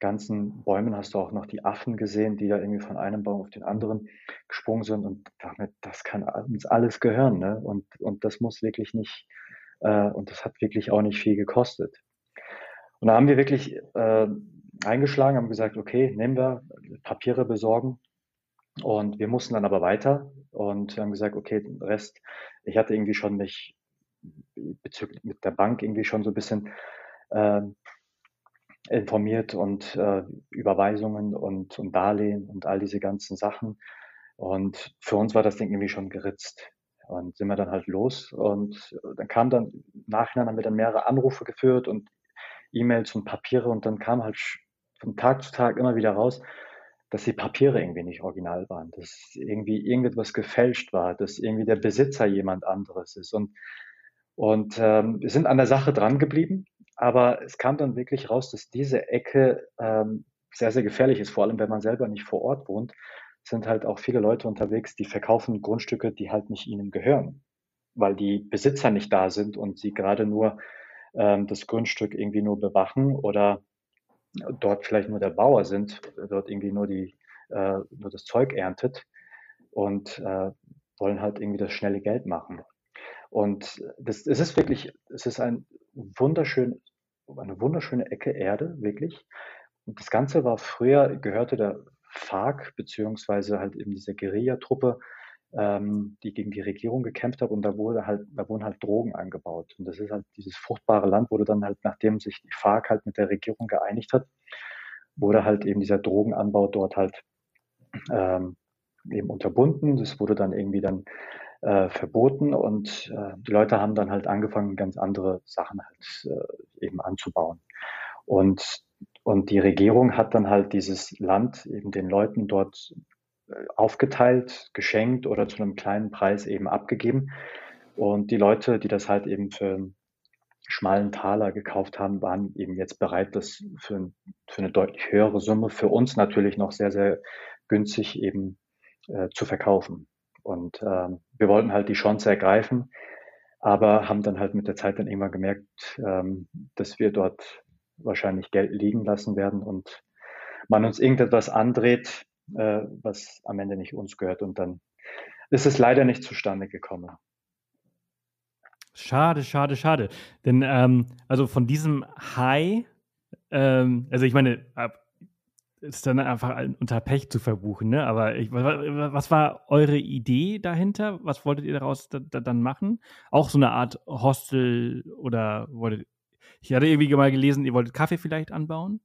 ganzen Bäumen, hast du auch noch die Affen gesehen, die da irgendwie von einem Baum auf den anderen gesprungen sind und damit, das kann uns alles gehören. Ne? Und, und das muss wirklich nicht, äh, und das hat wirklich auch nicht viel gekostet. Und da haben wir wirklich äh, eingeschlagen, haben gesagt, okay, nehmen wir Papiere besorgen. Und wir mussten dann aber weiter und haben gesagt, okay, den Rest, ich hatte irgendwie schon mich bezüglich mit der Bank irgendwie schon so ein bisschen äh, informiert und äh, Überweisungen und, und Darlehen und all diese ganzen Sachen. Und für uns war das Ding irgendwie schon geritzt. Und sind wir dann halt los und dann kam dann, im Nachhinein haben wir dann mehrere Anrufe geführt und E-Mails und Papiere und dann kam halt von Tag zu Tag immer wieder raus, dass die Papiere irgendwie nicht original waren, dass irgendwie irgendetwas gefälscht war, dass irgendwie der Besitzer jemand anderes ist. Und, und ähm, wir sind an der Sache dran geblieben, aber es kam dann wirklich raus, dass diese Ecke ähm, sehr, sehr gefährlich ist, vor allem wenn man selber nicht vor Ort wohnt, sind halt auch viele Leute unterwegs, die verkaufen Grundstücke, die halt nicht ihnen gehören, weil die Besitzer nicht da sind und sie gerade nur ähm, das Grundstück irgendwie nur bewachen oder dort vielleicht nur der Bauer sind, dort irgendwie nur, die, äh, nur das Zeug erntet und äh, wollen halt irgendwie das schnelle Geld machen. Und das, es ist wirklich, es ist ein wunderschön, eine wunderschöne Ecke Erde, wirklich. Und das Ganze war früher, gehörte der FARC, beziehungsweise halt eben dieser Guerilla-Truppe, ähm, die gegen die Regierung gekämpft hat und da wurde halt, da wurden halt Drogen angebaut. Und das ist halt dieses fruchtbare Land wurde dann halt, nachdem sich die FARC halt mit der Regierung geeinigt hat, wurde halt eben dieser Drogenanbau dort halt ähm, eben unterbunden. Das wurde dann irgendwie dann äh, verboten und äh, die Leute haben dann halt angefangen, ganz andere Sachen halt äh, eben anzubauen. Und, und die Regierung hat dann halt dieses Land eben den Leuten dort aufgeteilt, geschenkt oder zu einem kleinen Preis eben abgegeben. Und die Leute, die das halt eben für einen schmalen Taler gekauft haben, waren eben jetzt bereit, das für, für eine deutlich höhere Summe, für uns natürlich noch sehr, sehr günstig eben äh, zu verkaufen. Und ähm, wir wollten halt die Chance ergreifen, aber haben dann halt mit der Zeit dann irgendwann gemerkt, ähm, dass wir dort wahrscheinlich Geld liegen lassen werden und man uns irgendetwas andreht, äh, was am Ende nicht uns gehört. Und dann ist es leider nicht zustande gekommen. Schade, schade, schade. Denn ähm, also von diesem High, ähm, also ich meine, ist dann einfach unter Pech zu verbuchen, ne? Aber ich, was war eure Idee dahinter? Was wolltet ihr daraus da, da dann machen? Auch so eine Art Hostel oder wolltet ich hatte irgendwie mal gelesen, ihr wolltet Kaffee vielleicht anbauen?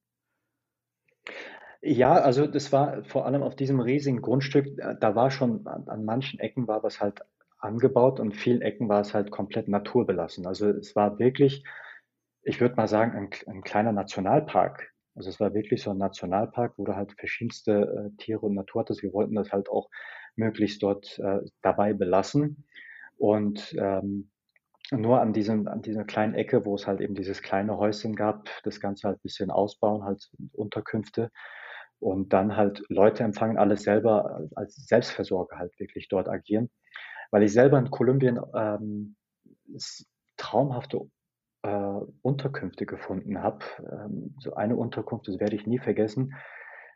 Ja, also das war vor allem auf diesem riesigen Grundstück, äh, da war schon an, an manchen Ecken war was halt angebaut und vielen Ecken war es halt komplett naturbelassen. Also es war wirklich, ich würde mal sagen, ein, ein kleiner Nationalpark. Also es war wirklich so ein Nationalpark, wo du halt verschiedenste äh, Tiere und Natur hattest. Wir wollten das halt auch möglichst dort äh, dabei belassen. Und ähm, nur an diesem, an dieser kleinen Ecke, wo es halt eben dieses kleine Häuschen gab, das Ganze halt ein bisschen ausbauen, halt Unterkünfte und dann halt Leute empfangen, alles selber als Selbstversorger halt wirklich dort agieren. Weil ich selber in Kolumbien ähm, traumhafte äh, Unterkünfte gefunden habe. Ähm, so eine Unterkunft, das werde ich nie vergessen.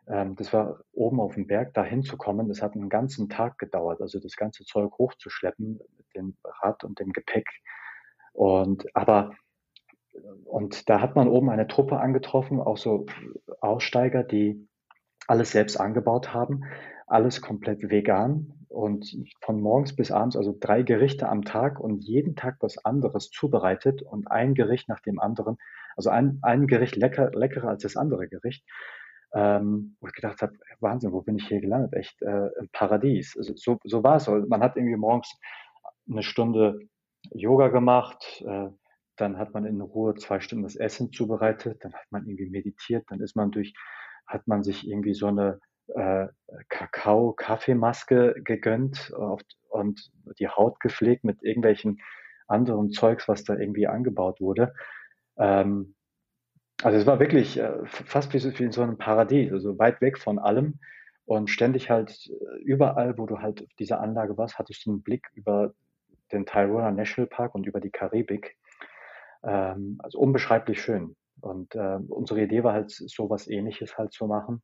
Ähm, das war oben auf dem Berg, da hinzukommen. Das hat einen ganzen Tag gedauert, also das ganze Zeug hochzuschleppen mit dem Rad und dem Gepäck. Und aber und da hat man oben eine Truppe angetroffen, auch so Aussteiger, die alles selbst angebaut haben, alles komplett vegan und von morgens bis abends, also drei Gerichte am Tag und jeden Tag was anderes zubereitet und ein Gericht nach dem anderen. Also ein, ein Gericht lecker, leckerer als das andere Gericht. Ähm, wo ich gedacht habe, Wahnsinn, wo bin ich hier gelandet? Echt äh, im Paradies. Also so, so war es. Man hat irgendwie morgens eine Stunde Yoga gemacht, äh, dann hat man in Ruhe zwei Stunden das Essen zubereitet, dann hat man irgendwie meditiert, dann ist man durch, hat man sich irgendwie so eine äh, Kakao-Kaffeemaske gegönnt und, die Haut gepflegt mit irgendwelchen anderen Zeugs, was da irgendwie angebaut wurde. Ähm, also es war wirklich äh, fast wie, wie in so einem Paradies, also weit weg von allem und ständig halt äh, überall, wo du halt auf dieser Anlage warst, hattest du einen Blick über den Tairona National Park und über die Karibik. Ähm, also unbeschreiblich schön. Und äh, unsere Idee war halt, so was ähnliches halt zu machen.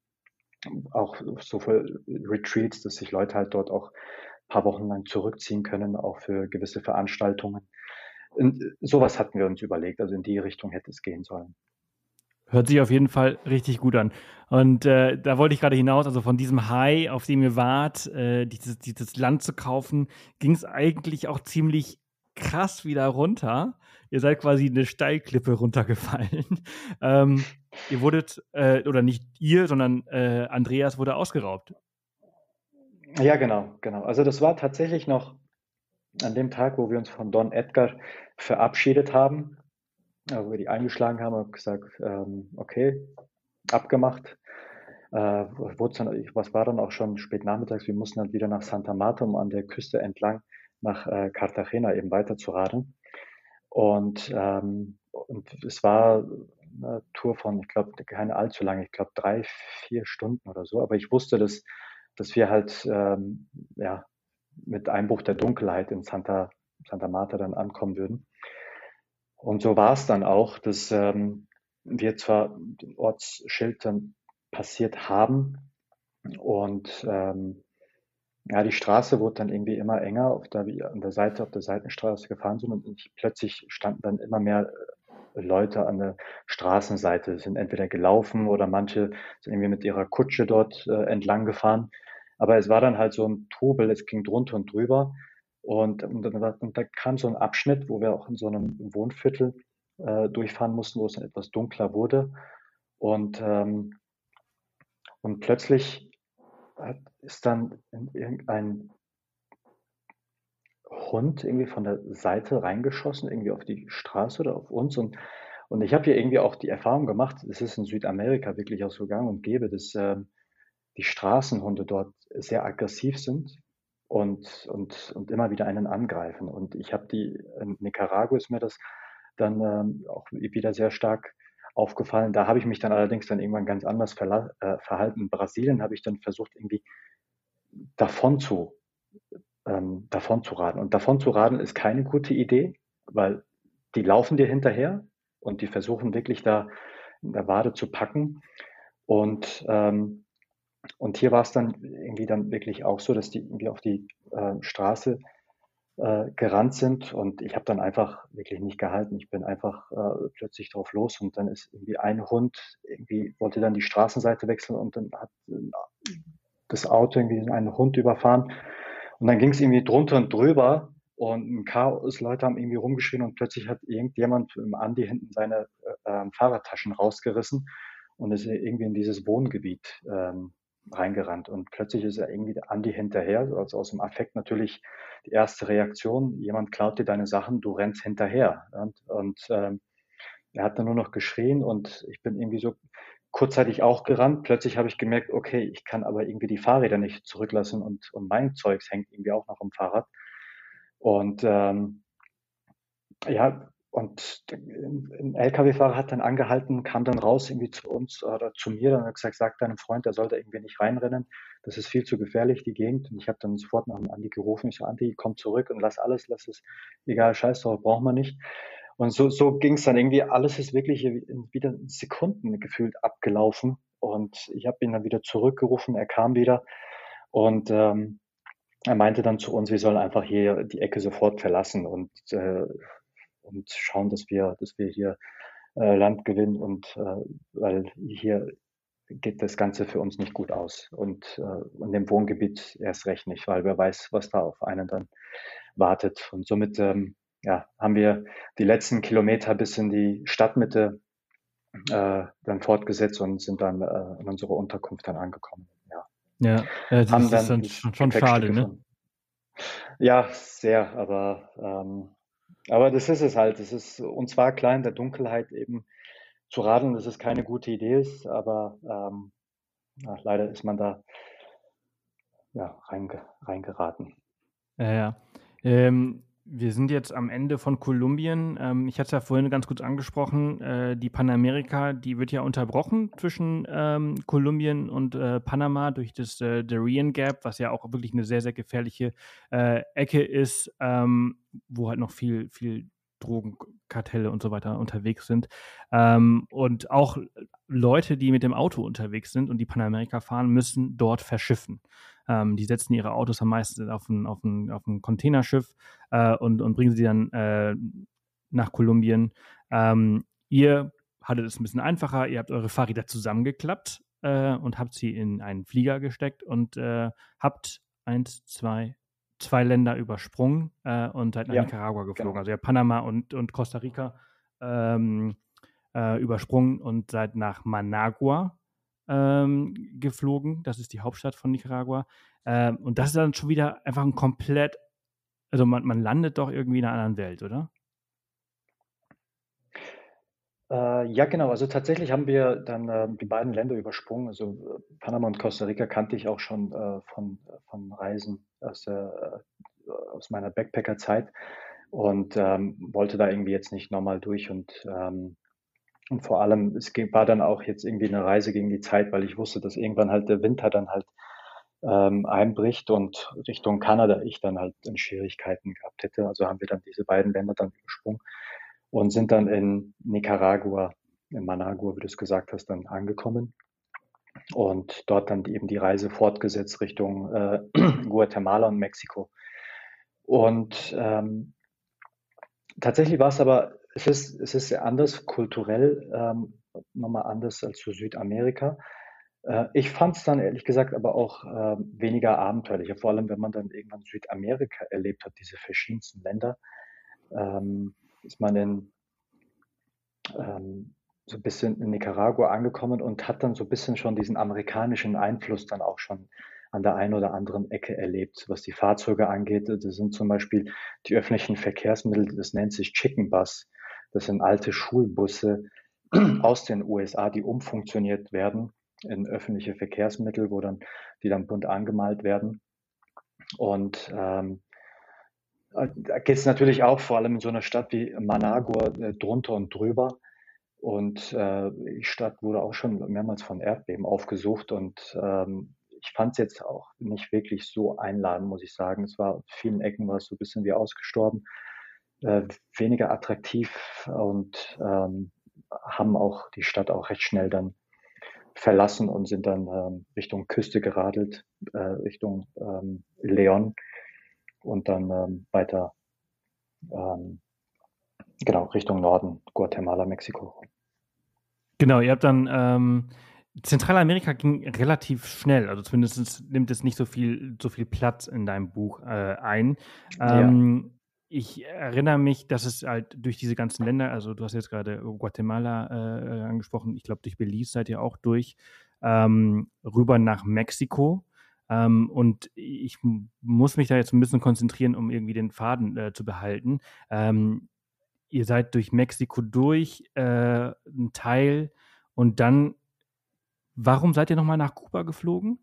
Auch so für Retreats, dass sich Leute halt dort auch ein paar Wochen lang zurückziehen können, auch für gewisse Veranstaltungen. Und sowas hatten wir uns überlegt, also in die Richtung hätte es gehen sollen. Hört sich auf jeden Fall richtig gut an. Und äh, da wollte ich gerade hinaus, also von diesem High, auf dem ihr wart, äh, dieses, dieses Land zu kaufen, ging es eigentlich auch ziemlich krass wieder runter. Ihr seid quasi eine Steilklippe runtergefallen. ähm, ihr wurdet, äh, oder nicht ihr, sondern äh, Andreas wurde ausgeraubt. Ja, genau, genau. Also das war tatsächlich noch an dem Tag, wo wir uns von Don Edgar verabschiedet haben, wo wir die eingeschlagen haben und gesagt, ähm, okay, abgemacht. Äh, was war dann auch schon spät nachmittags, wir mussten dann wieder nach Santa Marta, um an der Küste entlang nach äh, Cartagena eben weiter zu radeln. Und, ähm, und es war eine Tour von, ich glaube, keine allzu lange, ich glaube drei, vier Stunden oder so. Aber ich wusste, dass, dass wir halt ähm, ja, mit Einbruch der Dunkelheit in Santa, Santa Marta dann ankommen würden. Und so war es dann auch, dass ähm, wir zwar den Ortsschild dann passiert haben und ähm, ja, die Straße wurde dann irgendwie immer enger, auf der an der Seite, auf der Seitenstraße gefahren sind und ich, plötzlich standen dann immer mehr äh, Leute an der Straßenseite, sind entweder gelaufen oder manche sind irgendwie mit ihrer Kutsche dort äh, entlang gefahren. Aber es war dann halt so ein Trubel, es ging drunter und drüber. Und, und, und da kam so ein Abschnitt, wo wir auch in so einem Wohnviertel äh, durchfahren mussten, wo es dann etwas dunkler wurde. Und, ähm, und plötzlich hat, ist dann irgendein Hund irgendwie von der Seite reingeschossen, irgendwie auf die Straße oder auf uns. Und, und ich habe hier irgendwie auch die Erfahrung gemacht, es ist in Südamerika wirklich auch so gang und gäbe, dass äh, die Straßenhunde dort sehr aggressiv sind und, und, und immer wieder einen angreifen. Und ich habe die, in Nicaragua ist mir das dann ähm, auch wieder sehr stark aufgefallen. Da habe ich mich dann allerdings dann irgendwann ganz anders äh, verhalten. In Brasilien habe ich dann versucht, irgendwie davon zu, ähm, davon zu raten. Und davon zu raten ist keine gute Idee, weil die laufen dir hinterher und die versuchen wirklich da in der Wade zu packen. Und, ähm, und hier war es dann irgendwie dann wirklich auch so, dass die irgendwie auf die äh, Straße äh, gerannt sind und ich habe dann einfach wirklich nicht gehalten. Ich bin einfach äh, plötzlich drauf los und dann ist irgendwie ein Hund irgendwie wollte dann die Straßenseite wechseln und dann hat äh, das Auto irgendwie einen Hund überfahren und dann ging es irgendwie drunter und drüber und ein Chaos, Leute haben irgendwie rumgeschrien und plötzlich hat irgendjemand im Andi hinten seine äh, ähm, Fahrradtaschen rausgerissen und ist irgendwie in dieses Wohngebiet ähm, reingerannt. Und plötzlich ist er irgendwie Andi hinterher, also aus dem Affekt natürlich die erste Reaktion, jemand klaut dir deine Sachen, du rennst hinterher. Und, und ähm, er hat dann nur noch geschrien und ich bin irgendwie so kurzzeitig auch gerannt. Plötzlich habe ich gemerkt, okay, ich kann aber irgendwie die Fahrräder nicht zurücklassen und, und mein Zeugs hängt irgendwie auch noch am Fahrrad. Und ähm, ja, und ein LKW-Fahrer hat dann angehalten, kam dann raus irgendwie zu uns oder zu mir und hat gesagt, sag deinem Freund, der sollte irgendwie nicht reinrennen. Das ist viel zu gefährlich, die Gegend. Und ich habe dann sofort nach dem Andi gerufen. Ich so, Andi, komm zurück und lass alles, lass es, egal, scheiß drauf, brauchen wir nicht. Und so, so ging es dann irgendwie, alles ist wirklich wieder in Sekunden gefühlt abgelaufen. Und ich habe ihn dann wieder zurückgerufen, er kam wieder. Und ähm, er meinte dann zu uns, wir sollen einfach hier die Ecke sofort verlassen. Und äh, und schauen, dass wir, dass wir hier äh, Land gewinnen und äh, weil hier geht das Ganze für uns nicht gut aus. Und äh, in dem Wohngebiet erst recht nicht, weil wer weiß, was da auf einen dann wartet. Und somit ähm, ja, haben wir die letzten Kilometer bis in die Stadtmitte äh, dann fortgesetzt und sind dann äh, in unserer Unterkunft dann angekommen. Ja, ja äh, das haben ist dann, dann schon, schon schade, ne? Ja, sehr, aber, ähm, aber das ist es halt. Es ist, und zwar klar in der Dunkelheit eben zu radeln, dass es keine gute Idee ist, aber ähm, ja, leider ist man da ja, reinge, reingeraten. Ja, ja. Ähm, wir sind jetzt am Ende von Kolumbien. Ähm, ich hatte es ja vorhin ganz kurz angesprochen. Äh, die Panamerika, die wird ja unterbrochen zwischen ähm, Kolumbien und äh, Panama durch das äh, Darien Gap, was ja auch wirklich eine sehr, sehr gefährliche äh, Ecke ist, ähm, wo halt noch viel, viel Drogenkartelle und so weiter unterwegs sind. Ähm, und auch Leute, die mit dem Auto unterwegs sind und die Panamerika fahren, müssen dort verschiffen. Ähm, die setzen ihre Autos am meisten auf ein, auf ein, auf ein Containerschiff äh, und, und bringen sie dann äh, nach Kolumbien. Ähm, ihr hattet es ein bisschen einfacher, ihr habt eure Fahrräder zusammengeklappt äh, und habt sie in einen Flieger gesteckt und äh, habt eins, zwei, zwei Länder übersprungen äh, und seid nach ja, Nicaragua geflogen. Genau. Also ihr Panama und, und Costa Rica ähm, äh, übersprungen und seid nach Managua ähm, geflogen. Das ist die Hauptstadt von Nicaragua. Ähm, und das ist dann schon wieder einfach ein komplett, also man, man landet doch irgendwie in einer anderen Welt, oder? Äh, ja, genau. Also tatsächlich haben wir dann äh, die beiden Länder übersprungen. Also äh, Panama und Costa Rica kannte ich auch schon äh, von, von Reisen aus, aus meiner Backpacker-Zeit und ähm, wollte da irgendwie jetzt nicht nochmal durch und ähm, und vor allem, es war dann auch jetzt irgendwie eine Reise gegen die Zeit, weil ich wusste, dass irgendwann halt der Winter dann halt ähm, einbricht und Richtung Kanada ich dann halt in Schwierigkeiten gehabt hätte. Also haben wir dann diese beiden Länder dann übersprungen und sind dann in Nicaragua, in Managua, wie du es gesagt hast, dann angekommen und dort dann eben die Reise fortgesetzt Richtung äh, Guatemala und Mexiko. Und ähm, tatsächlich war es aber es ist, es ist sehr anders, kulturell ähm, nochmal anders als zu Südamerika. Äh, ich fand es dann ehrlich gesagt aber auch äh, weniger abenteuerlicher, vor allem wenn man dann irgendwann Südamerika erlebt hat, diese verschiedensten Länder. Ähm, ist man in, ähm, so ein bisschen in Nicaragua angekommen und hat dann so ein bisschen schon diesen amerikanischen Einfluss dann auch schon an der einen oder anderen Ecke erlebt, was die Fahrzeuge angeht. Das sind zum Beispiel die öffentlichen Verkehrsmittel, das nennt sich Chicken Bus. Das sind alte Schulbusse aus den USA, die umfunktioniert werden in öffentliche Verkehrsmittel, wo dann, die dann bunt angemalt werden. Und ähm, da geht es natürlich auch vor allem in so einer Stadt wie Managua äh, drunter und drüber. Und äh, die Stadt wurde auch schon mehrmals von Erdbeben aufgesucht und ähm, ich fand es jetzt auch nicht wirklich so einladend, muss ich sagen. Es war vielen Ecken war es so ein bisschen wie ausgestorben äh, weniger attraktiv und ähm, haben auch die Stadt auch recht schnell dann verlassen und sind dann ähm, Richtung Küste geradelt, äh, Richtung ähm, Leon und dann ähm, weiter ähm, genau Richtung Norden, Guatemala, Mexiko. Genau, ihr habt dann ähm, Zentralamerika ging relativ schnell, also zumindest nimmt es nicht so viel, so viel Platz in deinem Buch äh, ein. Ähm, ich erinnere mich, dass es halt durch diese ganzen Länder, also du hast jetzt gerade Guatemala äh, angesprochen, ich glaube durch Belize seid ihr auch durch, ähm, rüber nach Mexiko. Ähm, und ich muss mich da jetzt ein bisschen konzentrieren, um irgendwie den Faden äh, zu behalten. Ähm, ihr seid durch Mexiko durch, äh, ein Teil, und dann, warum seid ihr nochmal nach Kuba geflogen?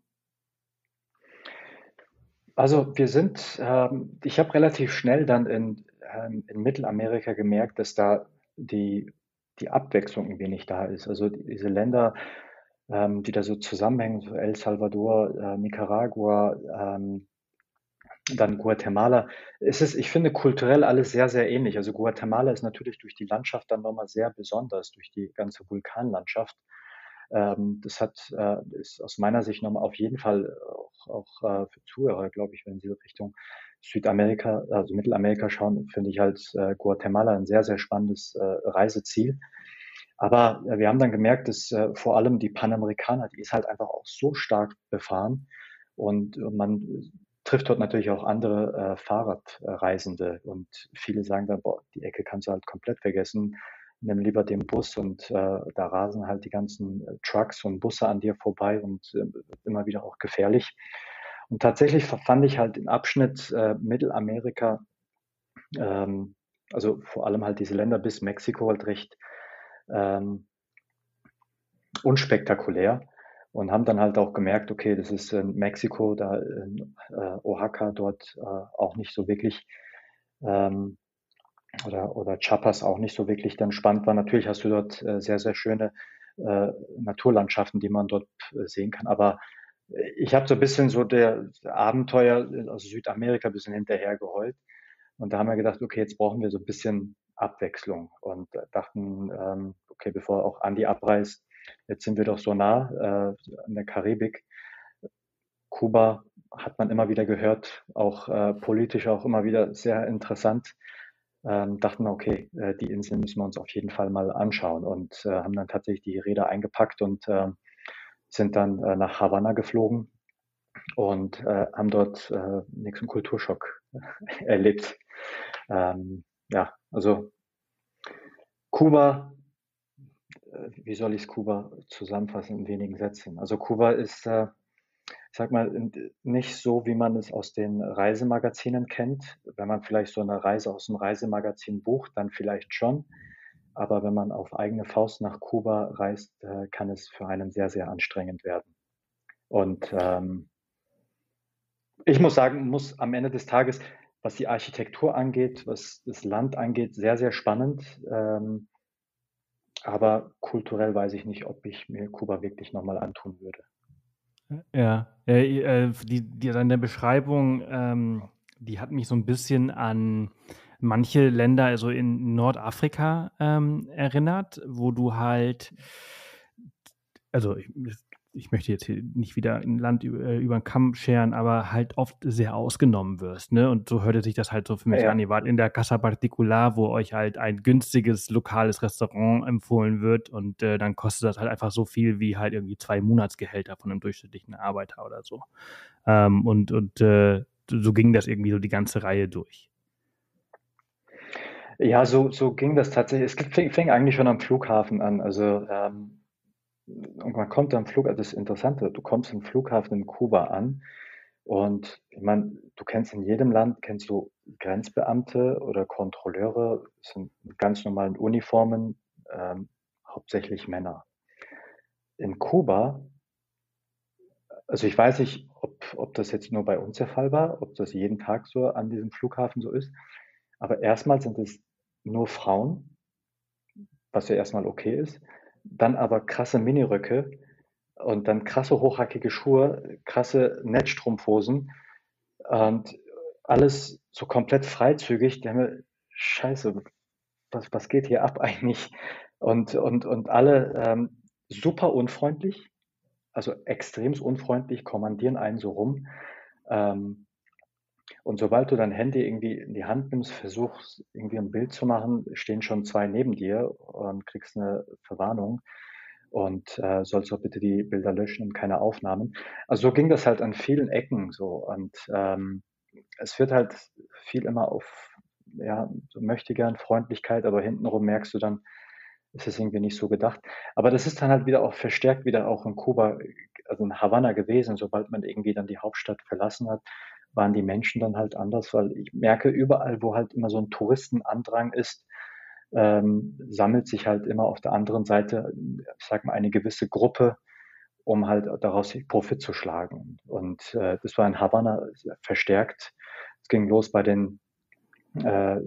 Also wir sind, ähm, ich habe relativ schnell dann in, ähm, in Mittelamerika gemerkt, dass da die, die Abwechslung ein wenig da ist. Also diese Länder, ähm, die da so zusammenhängen, so El Salvador, äh, Nicaragua, ähm, dann Guatemala, ist es, ich finde, kulturell alles sehr, sehr ähnlich. Also Guatemala ist natürlich durch die Landschaft dann nochmal sehr besonders, durch die ganze Vulkanlandschaft. Ähm, das hat, äh, ist aus meiner Sicht nochmal auf jeden Fall auch, auch äh, für Zuhörer, glaube ich, wenn sie Richtung Südamerika, also Mittelamerika schauen, finde ich halt äh, Guatemala ein sehr, sehr spannendes äh, Reiseziel. Aber äh, wir haben dann gemerkt, dass äh, vor allem die Panamerikaner, die ist halt einfach auch so stark befahren und, und man trifft dort natürlich auch andere äh, Fahrradreisende und viele sagen dann, boah, die Ecke kannst du halt komplett vergessen, nimm lieber den Bus und äh, da rasen halt die ganzen äh, Trucks und Busse an dir vorbei und äh, immer wieder auch gefährlich. Und tatsächlich fand ich halt den Abschnitt äh, Mittelamerika, ähm, also vor allem halt diese Länder bis Mexiko halt recht ähm, unspektakulär und haben dann halt auch gemerkt, okay, das ist in Mexiko, da in äh, Oaxaca dort äh, auch nicht so wirklich ähm, oder, oder Chiapas auch nicht so wirklich dann spannend war. Natürlich hast du dort äh, sehr, sehr schöne äh, Naturlandschaften, die man dort äh, sehen kann. Aber ich habe so ein bisschen so der Abenteuer aus Südamerika ein bisschen hinterher geheult. Und da haben wir gedacht, okay, jetzt brauchen wir so ein bisschen Abwechslung und dachten, ähm, okay, bevor auch Andi abreist, jetzt sind wir doch so nah äh, an der Karibik. Kuba hat man immer wieder gehört, auch äh, politisch auch immer wieder sehr interessant. Ähm, dachten, okay, äh, die Inseln müssen wir uns auf jeden Fall mal anschauen und äh, haben dann tatsächlich die Räder eingepackt und äh, sind dann äh, nach Havanna geflogen und äh, haben dort äh, nächsten Kulturschock erlebt. Ähm, ja, also Kuba, wie soll ich Kuba zusammenfassen in wenigen Sätzen? Also Kuba ist, sag mal, nicht so, wie man es aus den Reisemagazinen kennt. Wenn man vielleicht so eine Reise aus dem Reisemagazin bucht, dann vielleicht schon. Aber wenn man auf eigene Faust nach Kuba reist, äh, kann es für einen sehr, sehr anstrengend werden. Und ähm, ich muss sagen, muss am Ende des Tages, was die Architektur angeht, was das Land angeht, sehr, sehr spannend. Ähm, aber kulturell weiß ich nicht, ob ich mir Kuba wirklich nochmal antun würde. Ja, äh, die, die, deine Beschreibung, ähm, die hat mich so ein bisschen an manche Länder, also in Nordafrika, ähm, erinnert, wo du halt, also ich möchte jetzt hier nicht wieder ein Land über, äh, über den Kamm scheren, aber halt oft sehr ausgenommen wirst. Ne? Und so hörte sich das halt so für mich ja. an. Ihr wart in der Casa Particular, wo euch halt ein günstiges lokales Restaurant empfohlen wird und äh, dann kostet das halt einfach so viel wie halt irgendwie zwei Monatsgehälter von einem durchschnittlichen Arbeiter oder so. Ähm, und und äh, so ging das irgendwie so die ganze Reihe durch. Ja, so, so ging das tatsächlich. Es fing, fing eigentlich schon am Flughafen an. Also ähm, und man kommt am Flughafen, das ist interessant, du kommst am Flughafen in Kuba an und ich meine, du kennst in jedem Land, kennst du Grenzbeamte oder Kontrolleure, das sind ganz normalen Uniformen, ähm, hauptsächlich Männer. In Kuba, also ich weiß nicht, ob, ob das jetzt nur bei uns der Fall war, ob das jeden Tag so an diesem Flughafen so ist, aber erstmal sind es nur Frauen, was ja erstmal okay ist dann aber krasse Miniröcke und dann krasse hochhackige Schuhe, krasse Netzstrumpfhosen und alles so komplett freizügig. Die haben mir, scheiße, was, was geht hier ab eigentlich? Und, und, und alle ähm, super unfreundlich, also extrem unfreundlich, kommandieren einen so rum. Ähm, und sobald du dein Handy irgendwie in die Hand nimmst, versuchst irgendwie ein Bild zu machen, stehen schon zwei neben dir und kriegst eine Verwarnung und äh, sollst doch bitte die Bilder löschen und keine Aufnahmen. Also so ging das halt an vielen Ecken so und ähm, es wird halt viel immer auf, ja, so möchte gern Freundlichkeit, aber hintenrum merkst du dann, ist es irgendwie nicht so gedacht. Aber das ist dann halt wieder auch verstärkt wieder auch in Kuba, also in Havanna gewesen, sobald man irgendwie dann die Hauptstadt verlassen hat, waren die Menschen dann halt anders, weil ich merke, überall, wo halt immer so ein Touristenandrang ist, ähm, sammelt sich halt immer auf der anderen Seite, ich sag mal, eine gewisse Gruppe, um halt daraus Profit zu schlagen. Und äh, das war in Havanna verstärkt. Es ging los bei den äh,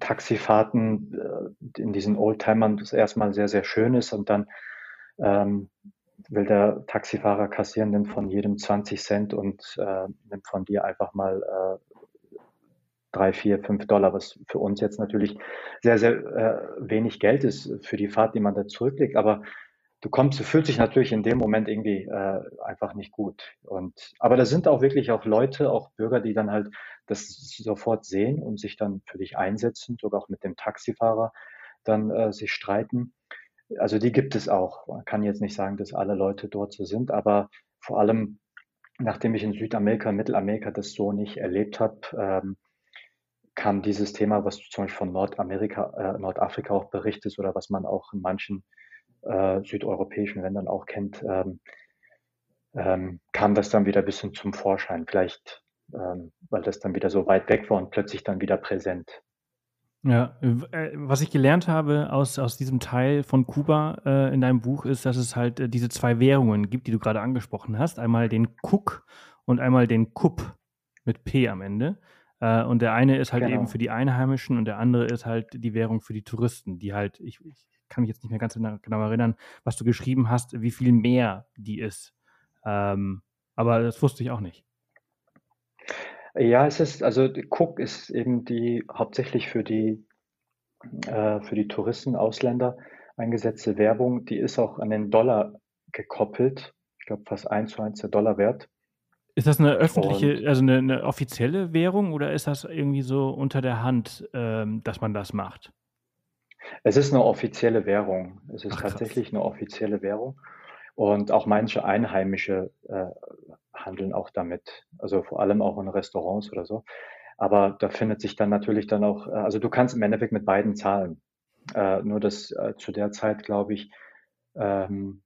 Taxifahrten äh, in diesen Oldtimern, das erstmal sehr, sehr schön ist und dann ähm, will der Taxifahrer kassieren, nimmt von jedem 20 Cent und äh, nimmt von dir einfach mal äh, drei, vier, fünf Dollar, was für uns jetzt natürlich sehr, sehr äh, wenig Geld ist für die Fahrt, die man da zurücklegt. Aber du kommst, du fühlst dich natürlich in dem Moment irgendwie äh, einfach nicht gut. Und aber da sind auch wirklich auch Leute, auch Bürger, die dann halt das sofort sehen und sich dann für dich einsetzen, sogar auch mit dem Taxifahrer dann äh, sich streiten. Also die gibt es auch. Man kann jetzt nicht sagen, dass alle Leute dort so sind, aber vor allem, nachdem ich in Südamerika, Mittelamerika das so nicht erlebt habe, ähm, kam dieses Thema, was du zum Beispiel von Nordamerika, äh, Nordafrika auch berichtest oder was man auch in manchen äh, südeuropäischen Ländern auch kennt, ähm, ähm, kam das dann wieder ein bisschen zum Vorschein. Vielleicht, ähm, weil das dann wieder so weit weg war und plötzlich dann wieder präsent. Ja, äh, was ich gelernt habe aus, aus diesem Teil von Kuba äh, in deinem Buch ist, dass es halt äh, diese zwei Währungen gibt, die du gerade angesprochen hast. Einmal den Cook und einmal den Kup mit P am Ende. Äh, und der eine ist halt genau. eben für die Einheimischen und der andere ist halt die Währung für die Touristen, die halt, ich, ich kann mich jetzt nicht mehr ganz genau erinnern, was du geschrieben hast, wie viel mehr die ist. Ähm, aber das wusste ich auch nicht. Ja, es ist, also Cook ist eben die hauptsächlich für die, äh, für die Touristen, Ausländer eingesetzte Werbung. Die ist auch an den Dollar gekoppelt. Ich glaube, fast eins zu eins der Dollar wert. Ist das eine öffentliche, Und, also eine, eine, offizielle Währung oder ist das irgendwie so unter der Hand, ähm, dass man das macht? Es ist eine offizielle Währung. Es ist Ach, tatsächlich eine offizielle Währung. Und auch manche Einheimische äh, handeln auch damit. Also vor allem auch in Restaurants oder so. Aber da findet sich dann natürlich dann auch, äh, also du kannst im Endeffekt mit beiden zahlen. Äh, nur dass äh, zu der Zeit, glaube ich, ähm,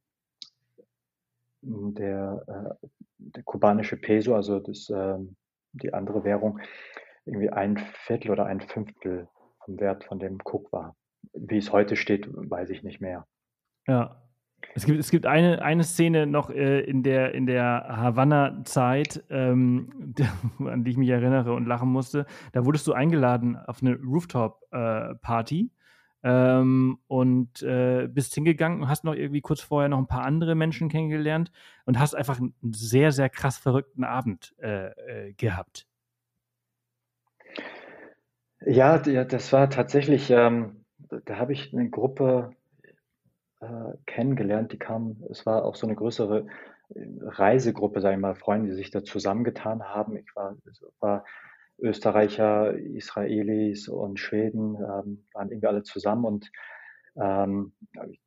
der, äh, der kubanische Peso, also das, ähm, die andere Währung, irgendwie ein Viertel oder ein Fünftel vom Wert von dem Cook war. Wie es heute steht, weiß ich nicht mehr. Ja, es gibt, es gibt eine, eine Szene noch äh, in der, in der Havanna-Zeit, ähm, an die ich mich erinnere und lachen musste. Da wurdest du eingeladen auf eine Rooftop-Party äh, ähm, und äh, bist hingegangen und hast noch irgendwie kurz vorher noch ein paar andere Menschen kennengelernt und hast einfach einen sehr, sehr krass verrückten Abend äh, äh, gehabt. Ja, das war tatsächlich, ähm, da habe ich eine Gruppe äh, kennengelernt. Die kamen, es war auch so eine größere äh, Reisegruppe, sage ich mal, Freunde, die sich da zusammengetan haben. Ich war, war Österreicher, Israelis und Schweden, ähm, waren irgendwie alle zusammen und ähm,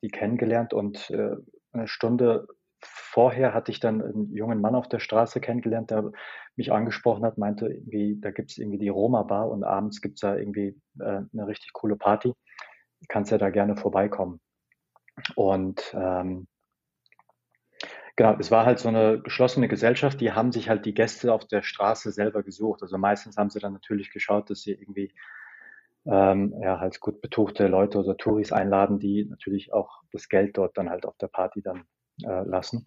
die kennengelernt und äh, eine Stunde vorher hatte ich dann einen jungen Mann auf der Straße kennengelernt, der mich angesprochen hat, meinte irgendwie, da gibt es irgendwie die Roma Bar und abends gibt es da irgendwie äh, eine richtig coole Party. Kannst ja da gerne vorbeikommen. Und ähm, genau, es war halt so eine geschlossene Gesellschaft, die haben sich halt die Gäste auf der Straße selber gesucht. Also meistens haben sie dann natürlich geschaut, dass sie irgendwie ähm, ja, halt gut betuchte Leute oder Touris einladen, die natürlich auch das Geld dort dann halt auf der Party dann äh, lassen.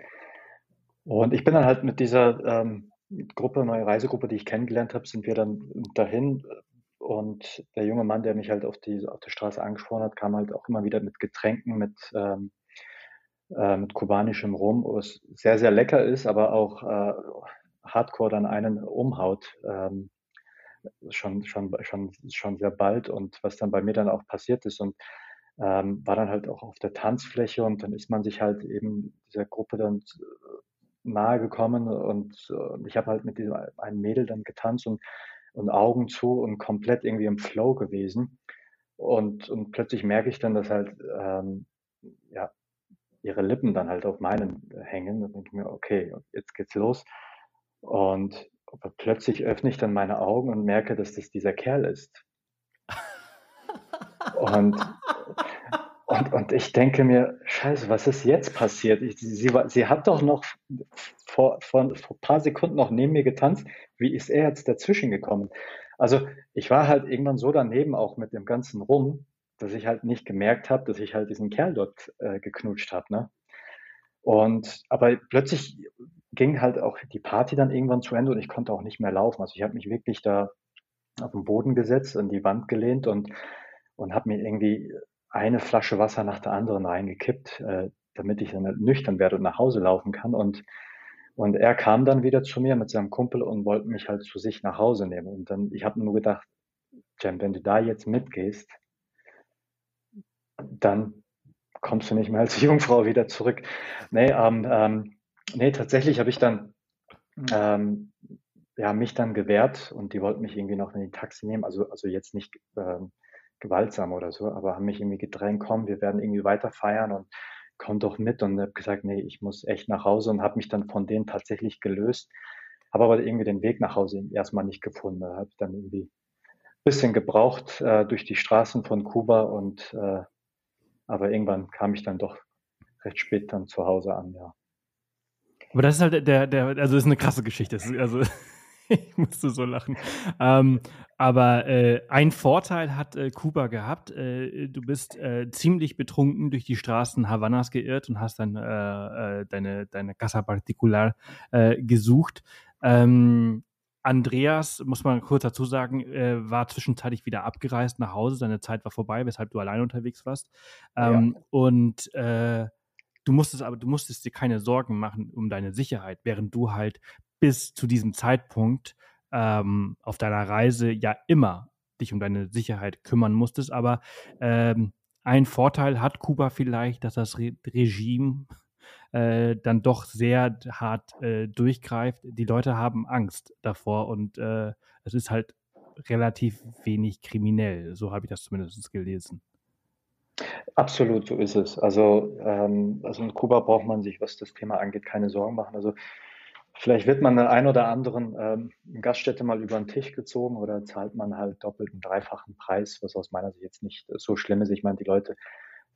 Und ich bin dann halt mit dieser ähm, Gruppe, neue Reisegruppe, die ich kennengelernt habe, sind wir dann dahin und der junge Mann, der mich halt auf, die, auf der Straße angesprochen hat, kam halt auch immer wieder mit Getränken, mit, ähm, äh, mit kubanischem Rum, was sehr, sehr lecker ist, aber auch äh, hardcore dann einen umhaut. Ähm, schon, schon, schon, schon sehr bald und was dann bei mir dann auch passiert ist und ähm, war dann halt auch auf der Tanzfläche und dann ist man sich halt eben dieser Gruppe dann nahe gekommen und, und ich habe halt mit diesem einen Mädel dann getanzt und und Augen zu und komplett irgendwie im Flow gewesen. Und, und plötzlich merke ich dann, dass halt ähm, ja, ihre Lippen dann halt auf meinen hängen. Und denke ich mir, okay, jetzt geht's los. Und plötzlich öffne ich dann meine Augen und merke, dass das dieser Kerl ist. Und und, und ich denke mir, scheiße, was ist jetzt passiert? Ich, sie, sie hat doch noch vor, vor, vor ein paar Sekunden noch neben mir getanzt. Wie ist er jetzt dazwischen gekommen? Also ich war halt irgendwann so daneben auch mit dem ganzen Rum, dass ich halt nicht gemerkt habe, dass ich halt diesen Kerl dort äh, geknutscht habe. Ne? Und aber plötzlich ging halt auch die Party dann irgendwann zu Ende und ich konnte auch nicht mehr laufen. Also ich habe mich wirklich da auf den Boden gesetzt, an die Wand gelehnt und, und habe mir irgendwie eine Flasche Wasser nach der anderen reingekippt, äh, damit ich dann nüchtern werde und nach Hause laufen kann. Und, und er kam dann wieder zu mir mit seinem Kumpel und wollte mich halt zu sich nach Hause nehmen. Und dann, ich habe nur gedacht, Jem, wenn du da jetzt mitgehst, dann kommst du nicht mehr als Jungfrau wieder zurück. Nee, ähm, ähm, nee tatsächlich habe ich dann ähm, ja, mich dann gewehrt und die wollten mich irgendwie noch in die Taxi nehmen. Also, also jetzt nicht ähm, gewaltsam oder so, aber haben mich irgendwie gedrängt, komm, wir werden irgendwie weiter feiern und komm doch mit und habe gesagt, nee, ich muss echt nach Hause und habe mich dann von denen tatsächlich gelöst, habe aber irgendwie den Weg nach Hause erstmal nicht gefunden, habe dann irgendwie ein bisschen gebraucht äh, durch die Straßen von Kuba und äh, aber irgendwann kam ich dann doch recht spät dann zu Hause an, ja. Aber das ist halt der, der, also ist eine krasse Geschichte. Also ich musste so lachen. Ähm, aber äh, ein Vorteil hat äh, Kuba gehabt. Äh, du bist äh, ziemlich betrunken durch die Straßen Havanas geirrt und hast dann äh, äh, deine, deine Casa Particular gesucht. Ähm, Andreas, muss man kurz dazu sagen, war zwischenzeitlich wieder abgereist nach Hause. Seine Zeit war vorbei, weshalb du allein unterwegs warst. Ähm, ja. Und du musstest aber, du musstest dir keine Sorgen machen um deine Sicherheit, während du halt bis zu diesem Zeitpunkt ähm, auf deiner Reise ja immer dich um deine Sicherheit kümmern musstest. Aber ähm, ein Vorteil hat Kuba vielleicht, dass das Re Regime äh, dann doch sehr hart äh, durchgreift. Die Leute haben Angst davor und äh, es ist halt relativ wenig kriminell. So habe ich das zumindest gelesen. Absolut, so ist es. Also, ähm, also in Kuba braucht man sich, was das Thema angeht, keine Sorgen machen. Also Vielleicht wird man der ein oder anderen ähm, Gaststätte mal über den Tisch gezogen oder zahlt man halt doppelten, dreifachen Preis, was aus meiner Sicht jetzt nicht so schlimm ist. Ich meine, die Leute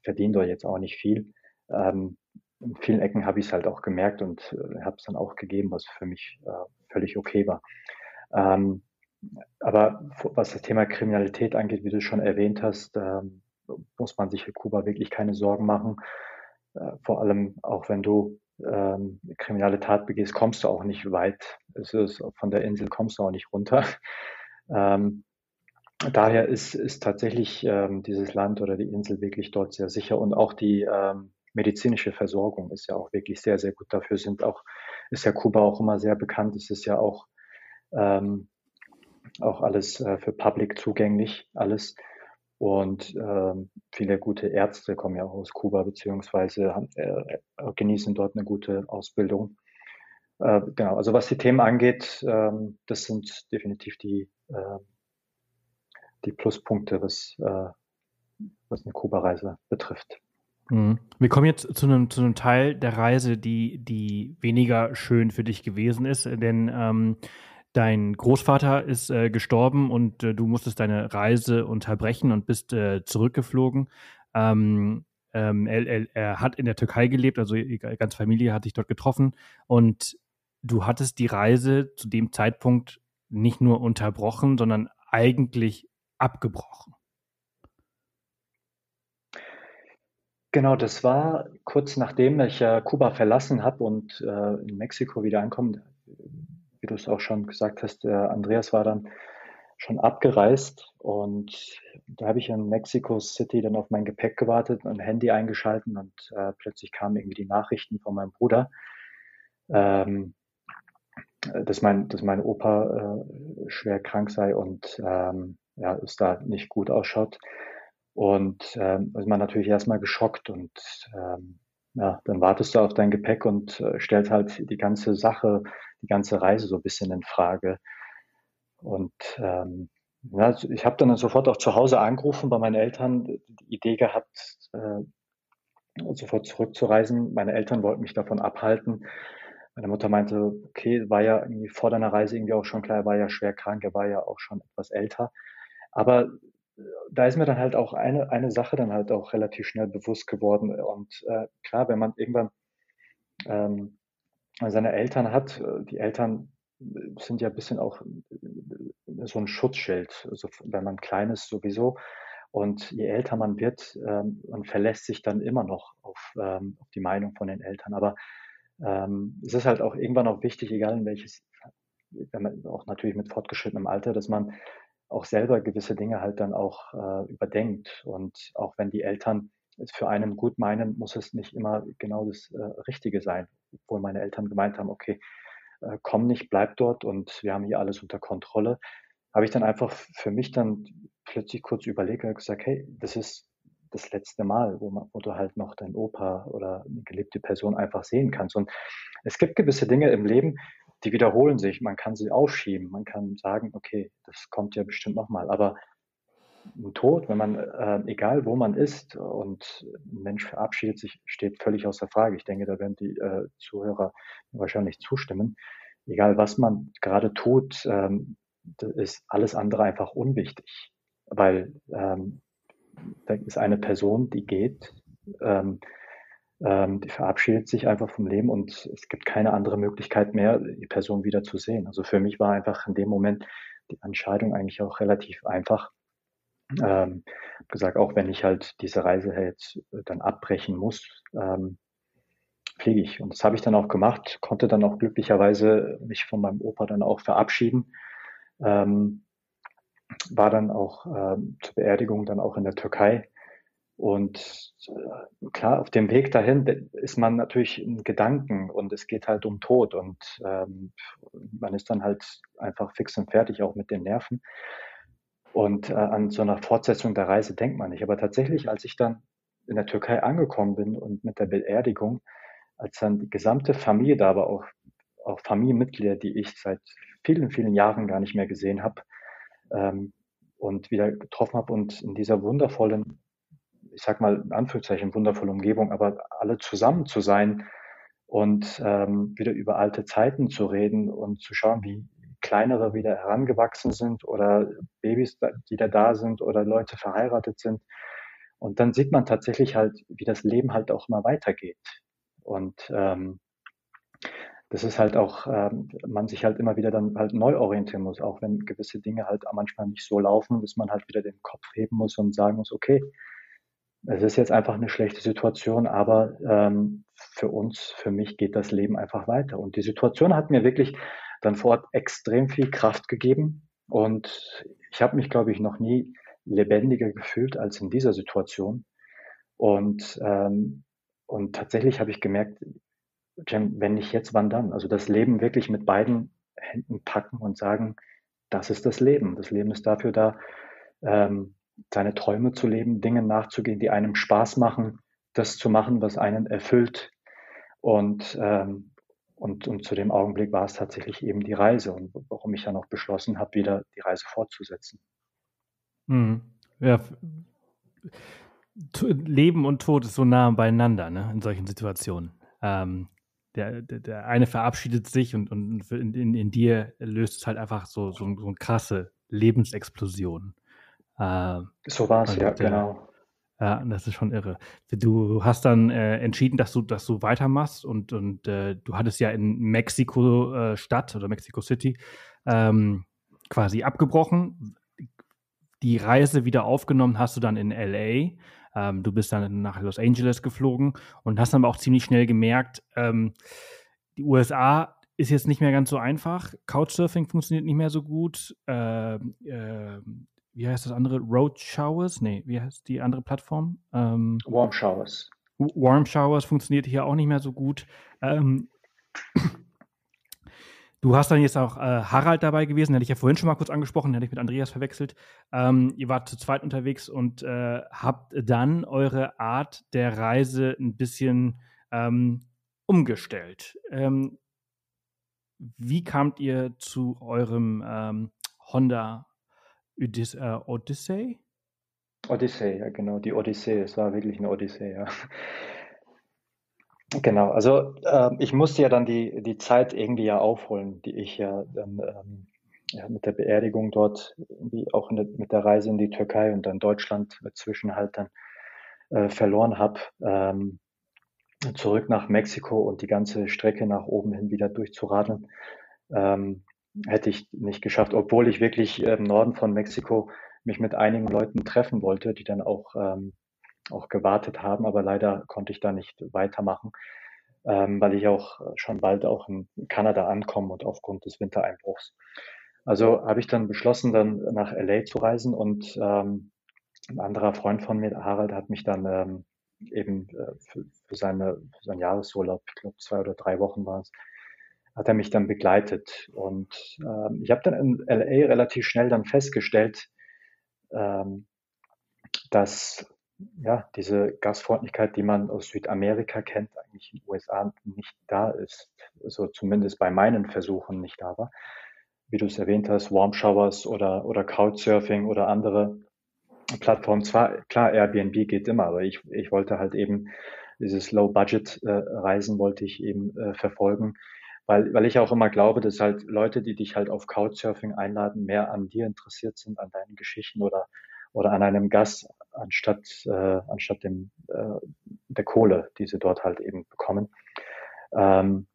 verdienen doch jetzt auch nicht viel. Ähm, in vielen Ecken habe ich es halt auch gemerkt und äh, habe es dann auch gegeben, was für mich äh, völlig okay war. Ähm, aber was das Thema Kriminalität angeht, wie du schon erwähnt hast, ähm, muss man sich für Kuba wirklich keine Sorgen machen. Äh, vor allem auch wenn du ähm, kriminelle Tat begehst, kommst du auch nicht weit. Es ist, von der Insel kommst du auch nicht runter. Ähm, daher ist, ist tatsächlich ähm, dieses Land oder die Insel wirklich dort sehr sicher und auch die ähm, medizinische Versorgung ist ja auch wirklich sehr, sehr gut. Dafür sind auch, ist ja Kuba auch immer sehr bekannt. Es ist ja auch, ähm, auch alles äh, für Public zugänglich, alles. Und ähm, viele gute Ärzte kommen ja auch aus Kuba, beziehungsweise äh, genießen dort eine gute Ausbildung. Äh, genau, also was die Themen angeht, ähm, das sind definitiv die, äh, die Pluspunkte, was, äh, was eine Kuba-Reise betrifft. Mhm. Wir kommen jetzt zu einem, zu einem Teil der Reise, die, die weniger schön für dich gewesen ist, denn ähm, Dein Großvater ist äh, gestorben und äh, du musstest deine Reise unterbrechen und bist äh, zurückgeflogen. Ähm, ähm, er, er, er, hat in der Türkei gelebt, also die ganze Familie hat sich dort getroffen und du hattest die Reise zu dem Zeitpunkt nicht nur unterbrochen, sondern eigentlich abgebrochen. Genau, das war kurz nachdem ich äh, Kuba verlassen habe und äh, in Mexiko wieder ankomme wie du es auch schon gesagt hast, Andreas war dann schon abgereist und da habe ich in Mexico City dann auf mein Gepäck gewartet und ein Handy eingeschalten und äh, plötzlich kamen irgendwie die Nachrichten von meinem Bruder, ähm, dass, mein, dass mein Opa äh, schwer krank sei und ähm, ja, es da nicht gut ausschaut. Und ähm, ist man natürlich erstmal geschockt und ähm, ja, dann wartest du auf dein Gepäck und äh, stellst halt die ganze Sache die ganze Reise so ein bisschen in Frage. Und ähm, ja, also ich habe dann sofort auch zu Hause angerufen bei meinen Eltern, die Idee gehabt, äh, sofort zurückzureisen. Meine Eltern wollten mich davon abhalten. Meine Mutter meinte, okay, war ja vor deiner Reise irgendwie auch schon klar, er war ja schwer krank, er war ja auch schon etwas älter. Aber da ist mir dann halt auch eine, eine Sache dann halt auch relativ schnell bewusst geworden. Und äh, klar, wenn man irgendwann ähm, seine Eltern hat. Äh, die Eltern sind ja ein bisschen auch äh, so ein Schutzschild, also wenn man klein ist sowieso. Und je älter man wird, ähm, man verlässt sich dann immer noch auf, ähm, auf die Meinung von den Eltern. Aber ähm, es ist halt auch irgendwann auch wichtig, egal in welches, wenn man auch natürlich mit fortgeschrittenem Alter, dass man auch selber gewisse Dinge halt dann auch äh, überdenkt. Und auch wenn die Eltern es für einen gut meinen, muss es nicht immer genau das äh, Richtige sein. Obwohl meine Eltern gemeint haben, okay, äh, komm nicht, bleib dort und wir haben hier alles unter Kontrolle. Habe ich dann einfach für mich dann plötzlich kurz überlegt und gesagt, hey, das ist das letzte Mal, wo, man, wo du halt noch dein Opa oder eine geliebte Person einfach sehen kannst. Und es gibt gewisse Dinge im Leben, die wiederholen sich. Man kann sie aufschieben. Man kann sagen, okay, das kommt ja bestimmt nochmal. Aber ein Tod, wenn man, äh, egal wo man ist und ein Mensch verabschiedet sich, steht völlig außer Frage. Ich denke, da werden die äh, Zuhörer wahrscheinlich zustimmen. Egal was man gerade tut, ähm, ist alles andere einfach unwichtig, weil ähm, da ist eine Person, die geht, ähm, ähm, die verabschiedet sich einfach vom Leben und es gibt keine andere Möglichkeit mehr, die Person wieder zu sehen. Also für mich war einfach in dem Moment die Entscheidung eigentlich auch relativ einfach. Ähm, gesagt, auch wenn ich halt diese Reise jetzt dann abbrechen muss, ähm, fliege ich. Und das habe ich dann auch gemacht, konnte dann auch glücklicherweise mich von meinem Opa dann auch verabschieden. Ähm, war dann auch ähm, zur Beerdigung dann auch in der Türkei. Und äh, klar, auf dem Weg dahin ist man natürlich in Gedanken und es geht halt um Tod und ähm, man ist dann halt einfach fix und fertig, auch mit den Nerven. Und äh, an so einer Fortsetzung der Reise denkt man nicht. Aber tatsächlich, als ich dann in der Türkei angekommen bin und mit der Beerdigung, als dann die gesamte Familie da war, auch, auch Familienmitglieder, die ich seit vielen, vielen Jahren gar nicht mehr gesehen habe ähm, und wieder getroffen habe und in dieser wundervollen, ich sag mal in Anführungszeichen wundervolle Umgebung, aber alle zusammen zu sein und ähm, wieder über alte Zeiten zu reden und zu schauen, wie kleinere wieder herangewachsen sind oder Babys, die da da sind oder Leute verheiratet sind. Und dann sieht man tatsächlich halt, wie das Leben halt auch immer weitergeht. Und ähm, das ist halt auch, ähm, man sich halt immer wieder dann halt neu orientieren muss, auch wenn gewisse Dinge halt manchmal nicht so laufen, dass man halt wieder den Kopf heben muss und sagen muss, okay, es ist jetzt einfach eine schlechte Situation, aber ähm, für uns, für mich geht das Leben einfach weiter. Und die Situation hat mir wirklich dann vor Ort extrem viel Kraft gegeben und ich habe mich, glaube ich, noch nie lebendiger gefühlt als in dieser Situation. Und ähm, und tatsächlich habe ich gemerkt, Jem, wenn nicht jetzt, wann dann? Also das Leben wirklich mit beiden Händen packen und sagen, das ist das Leben. Das Leben ist dafür da, ähm, seine Träume zu leben, Dinge nachzugehen, die einem Spaß machen, das zu machen, was einen erfüllt. Und, ähm, und, und zu dem Augenblick war es tatsächlich eben die Reise und warum ich dann auch beschlossen habe, wieder die Reise fortzusetzen. Mhm. Ja, Leben und Tod ist so nah beieinander, ne, in solchen Situationen. Ähm, der, der, der, eine verabschiedet sich und, und in, in, in, dir löst es halt einfach so, so, so eine krasse Lebensexplosion. Äh, so war es, ja, der, genau. Ja, das ist schon irre. Du hast dann äh, entschieden, dass du, dass du weitermachst und, und äh, du hattest ja in Mexiko-Stadt äh, oder Mexico City ähm, quasi abgebrochen. Die Reise wieder aufgenommen hast du dann in LA ähm, du bist dann nach Los Angeles geflogen und hast dann aber auch ziemlich schnell gemerkt, ähm, die USA ist jetzt nicht mehr ganz so einfach. Couchsurfing funktioniert nicht mehr so gut. Äh, äh, wie heißt das andere? Road Showers? Nee, wie heißt die andere Plattform? Ähm, Warm Showers. Warm Showers funktioniert hier auch nicht mehr so gut. Ähm, Du hast dann jetzt auch äh, Harald dabei gewesen, den hatte ich ja vorhin schon mal kurz angesprochen, den hatte ich mit Andreas verwechselt. Ähm, ihr wart zu zweit unterwegs und äh, habt dann eure Art der Reise ein bisschen ähm, umgestellt. Ähm, wie kamt ihr zu eurem ähm, Honda Odyssey? Äh, Odyssey? Odyssey, ja genau, die Odyssee. Es war wirklich eine Odyssee, ja. Genau, also äh, ich musste ja dann die, die Zeit irgendwie ja aufholen, die ich ja dann ähm, ja, mit der Beerdigung dort, irgendwie auch der, mit der Reise in die Türkei und dann Deutschland dazwischen halt dann äh, verloren habe. Ähm, zurück nach Mexiko und die ganze Strecke nach oben hin wieder durchzuradeln, ähm, hätte ich nicht geschafft, obwohl ich wirklich im Norden von Mexiko mich mit einigen Leuten treffen wollte, die dann auch ähm, auch gewartet haben, aber leider konnte ich da nicht weitermachen, ähm, weil ich auch schon bald auch in Kanada ankomme und aufgrund des Wintereinbruchs. Also habe ich dann beschlossen, dann nach LA zu reisen und ähm, ein anderer Freund von mir, Harald, hat mich dann ähm, eben äh, für, für, seine, für seinen Jahresurlaub, ich glaube zwei oder drei Wochen war es, hat er mich dann begleitet. Und ähm, ich habe dann in LA relativ schnell dann festgestellt, ähm, dass ja, diese Gastfreundlichkeit, die man aus Südamerika kennt, eigentlich in den USA nicht da ist. Also zumindest bei meinen Versuchen nicht da war. Wie du es erwähnt hast, Warm Showers oder, oder Couchsurfing oder andere Plattformen. Zwar, klar, Airbnb geht immer, aber ich, ich wollte halt eben dieses Low-Budget-Reisen wollte ich eben äh, verfolgen, weil, weil ich auch immer glaube, dass halt Leute, die dich halt auf Couchsurfing einladen, mehr an dir interessiert sind, an deinen Geschichten oder, oder an einem Gast, anstatt, äh, anstatt dem, äh, der Kohle, die sie dort halt eben bekommen. Ähm,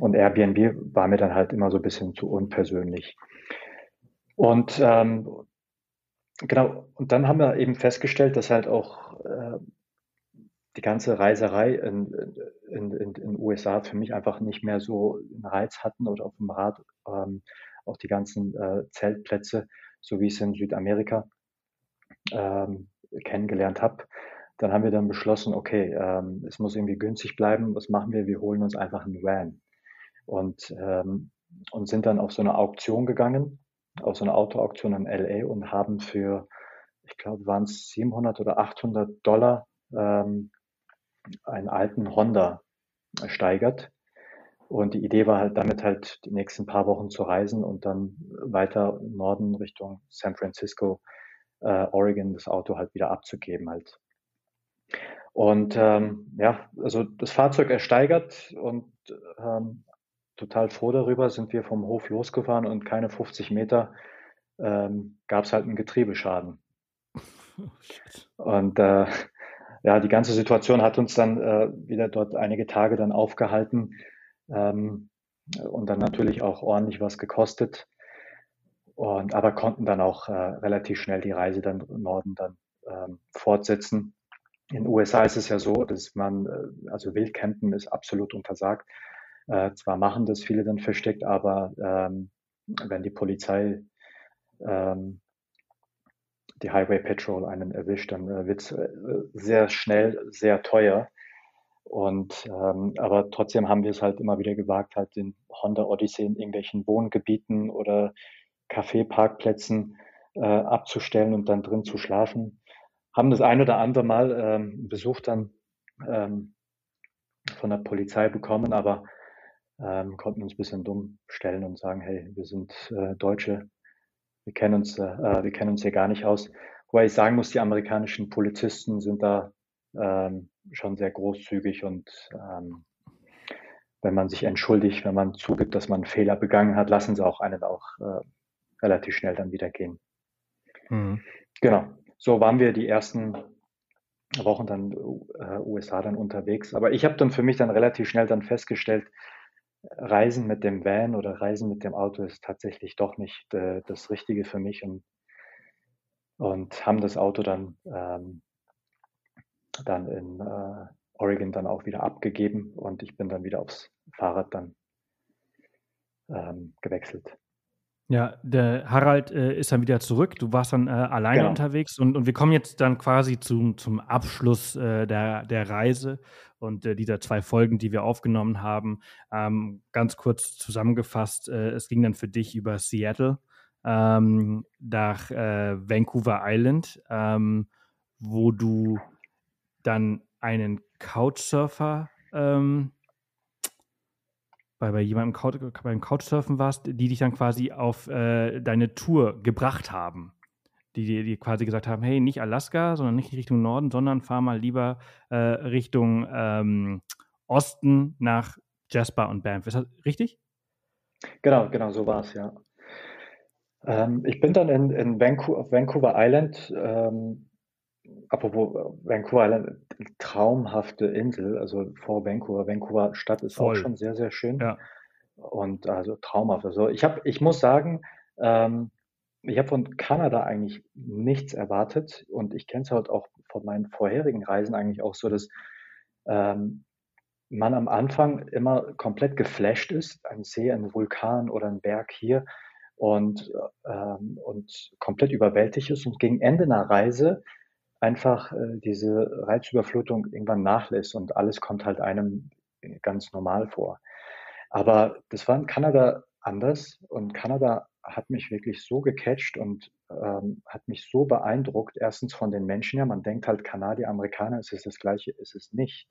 und Airbnb war mir dann halt immer so ein bisschen zu unpersönlich. Und ähm, genau, und dann haben wir eben festgestellt, dass halt auch äh, die ganze Reiserei in, in, in, in USA für mich einfach nicht mehr so einen Reiz hatten oder auf dem Rad ähm, auch die ganzen äh, Zeltplätze, so wie ich es in Südamerika ähm, kennengelernt habe. Dann haben wir dann beschlossen, okay, ähm, es muss irgendwie günstig bleiben. Was machen wir? Wir holen uns einfach einen Van und, ähm, und sind dann auf so eine Auktion gegangen, auf so eine Autoauktion in LA und haben für, ich glaube, waren es 700 oder 800 Dollar ähm, einen alten Honda ersteigert. Und die Idee war halt damit halt die nächsten paar Wochen zu reisen und dann weiter Norden Richtung San Francisco, äh, Oregon das Auto halt wieder abzugeben halt. Und ähm, ja, also das Fahrzeug ersteigert und ähm, total froh darüber sind wir vom Hof losgefahren und keine 50 Meter ähm, gab es halt einen Getriebeschaden. Oh, und äh, ja, die ganze Situation hat uns dann äh, wieder dort einige Tage dann aufgehalten ähm, und dann natürlich auch ordentlich was gekostet. Und aber konnten dann auch äh, relativ schnell die Reise dann im Norden dann ähm, fortsetzen. In den USA ist es ja so, dass man, äh, also Wildcampen ist absolut untersagt. Äh, zwar machen das viele dann versteckt, aber ähm, wenn die Polizei ähm, die Highway Patrol einen erwischt, dann äh, wird es äh, sehr schnell sehr teuer. Und ähm, aber trotzdem haben wir es halt immer wieder gewagt, halt den Honda Odyssey in irgendwelchen Wohngebieten oder Kaffeeparkplätzen äh, abzustellen und dann drin zu schlafen. Haben das ein oder andere Mal ähm, Besuch dann ähm, von der Polizei bekommen, aber ähm, konnten uns ein bisschen dumm stellen und sagen, hey, wir sind äh, Deutsche, wir kennen uns, äh, äh, wir kennen uns hier gar nicht aus. Wobei ich sagen muss, die amerikanischen Polizisten sind da ähm, schon sehr großzügig und ähm, wenn man sich entschuldigt, wenn man zugibt, dass man einen Fehler begangen hat, lassen sie auch einen auch äh, relativ schnell dann wieder gehen. Mhm. Genau. So waren wir die ersten Wochen dann äh, USA dann unterwegs. Aber ich habe dann für mich dann relativ schnell dann festgestellt, Reisen mit dem Van oder Reisen mit dem Auto ist tatsächlich doch nicht äh, das Richtige für mich und, und haben das Auto dann, ähm, dann in äh, Oregon dann auch wieder abgegeben und ich bin dann wieder aufs Fahrrad dann ähm, gewechselt. Ja, der Harald äh, ist dann wieder zurück. Du warst dann äh, alleine genau. unterwegs und, und wir kommen jetzt dann quasi zum, zum Abschluss äh, der, der Reise und äh, dieser zwei Folgen, die wir aufgenommen haben. Ähm, ganz kurz zusammengefasst, äh, es ging dann für dich über Seattle ähm, nach äh, Vancouver Island, ähm, wo du dann einen Couchsurfer ähm, bei, bei jemandem Couch, beim Couchsurfen warst, die dich dann quasi auf äh, deine Tour gebracht haben. Die, die, quasi gesagt haben, hey, nicht Alaska, sondern nicht Richtung Norden, sondern fahr mal lieber äh, Richtung ähm, Osten nach Jasper und Banff. Ist das richtig? Genau, genau, so war es, ja. Ähm, ich bin dann in, in Vancouver, auf Vancouver Island ähm, apropos äh, Vancouver Island, traumhafte Insel, also vor Vancouver. Vancouver Stadt ist Voll. auch schon sehr, sehr schön. Ja. Und also traumhaft. Also ich habe, ich muss sagen, ähm, ich habe von Kanada eigentlich nichts erwartet und ich kenne es halt auch von meinen vorherigen Reisen eigentlich auch so, dass ähm, man am Anfang immer komplett geflasht ist, ein See, ein Vulkan oder ein Berg hier und, ähm, und komplett überwältigt ist und gegen Ende einer Reise einfach äh, diese Reizüberflutung irgendwann nachlässt und alles kommt halt einem ganz normal vor. Aber das war in Kanada anders und Kanada hat mich wirklich so gecatcht und ähm, hat mich so beeindruckt. Erstens von den Menschen her, man denkt halt Kanadier, Amerikaner, es ist das Gleiche, ist es nicht.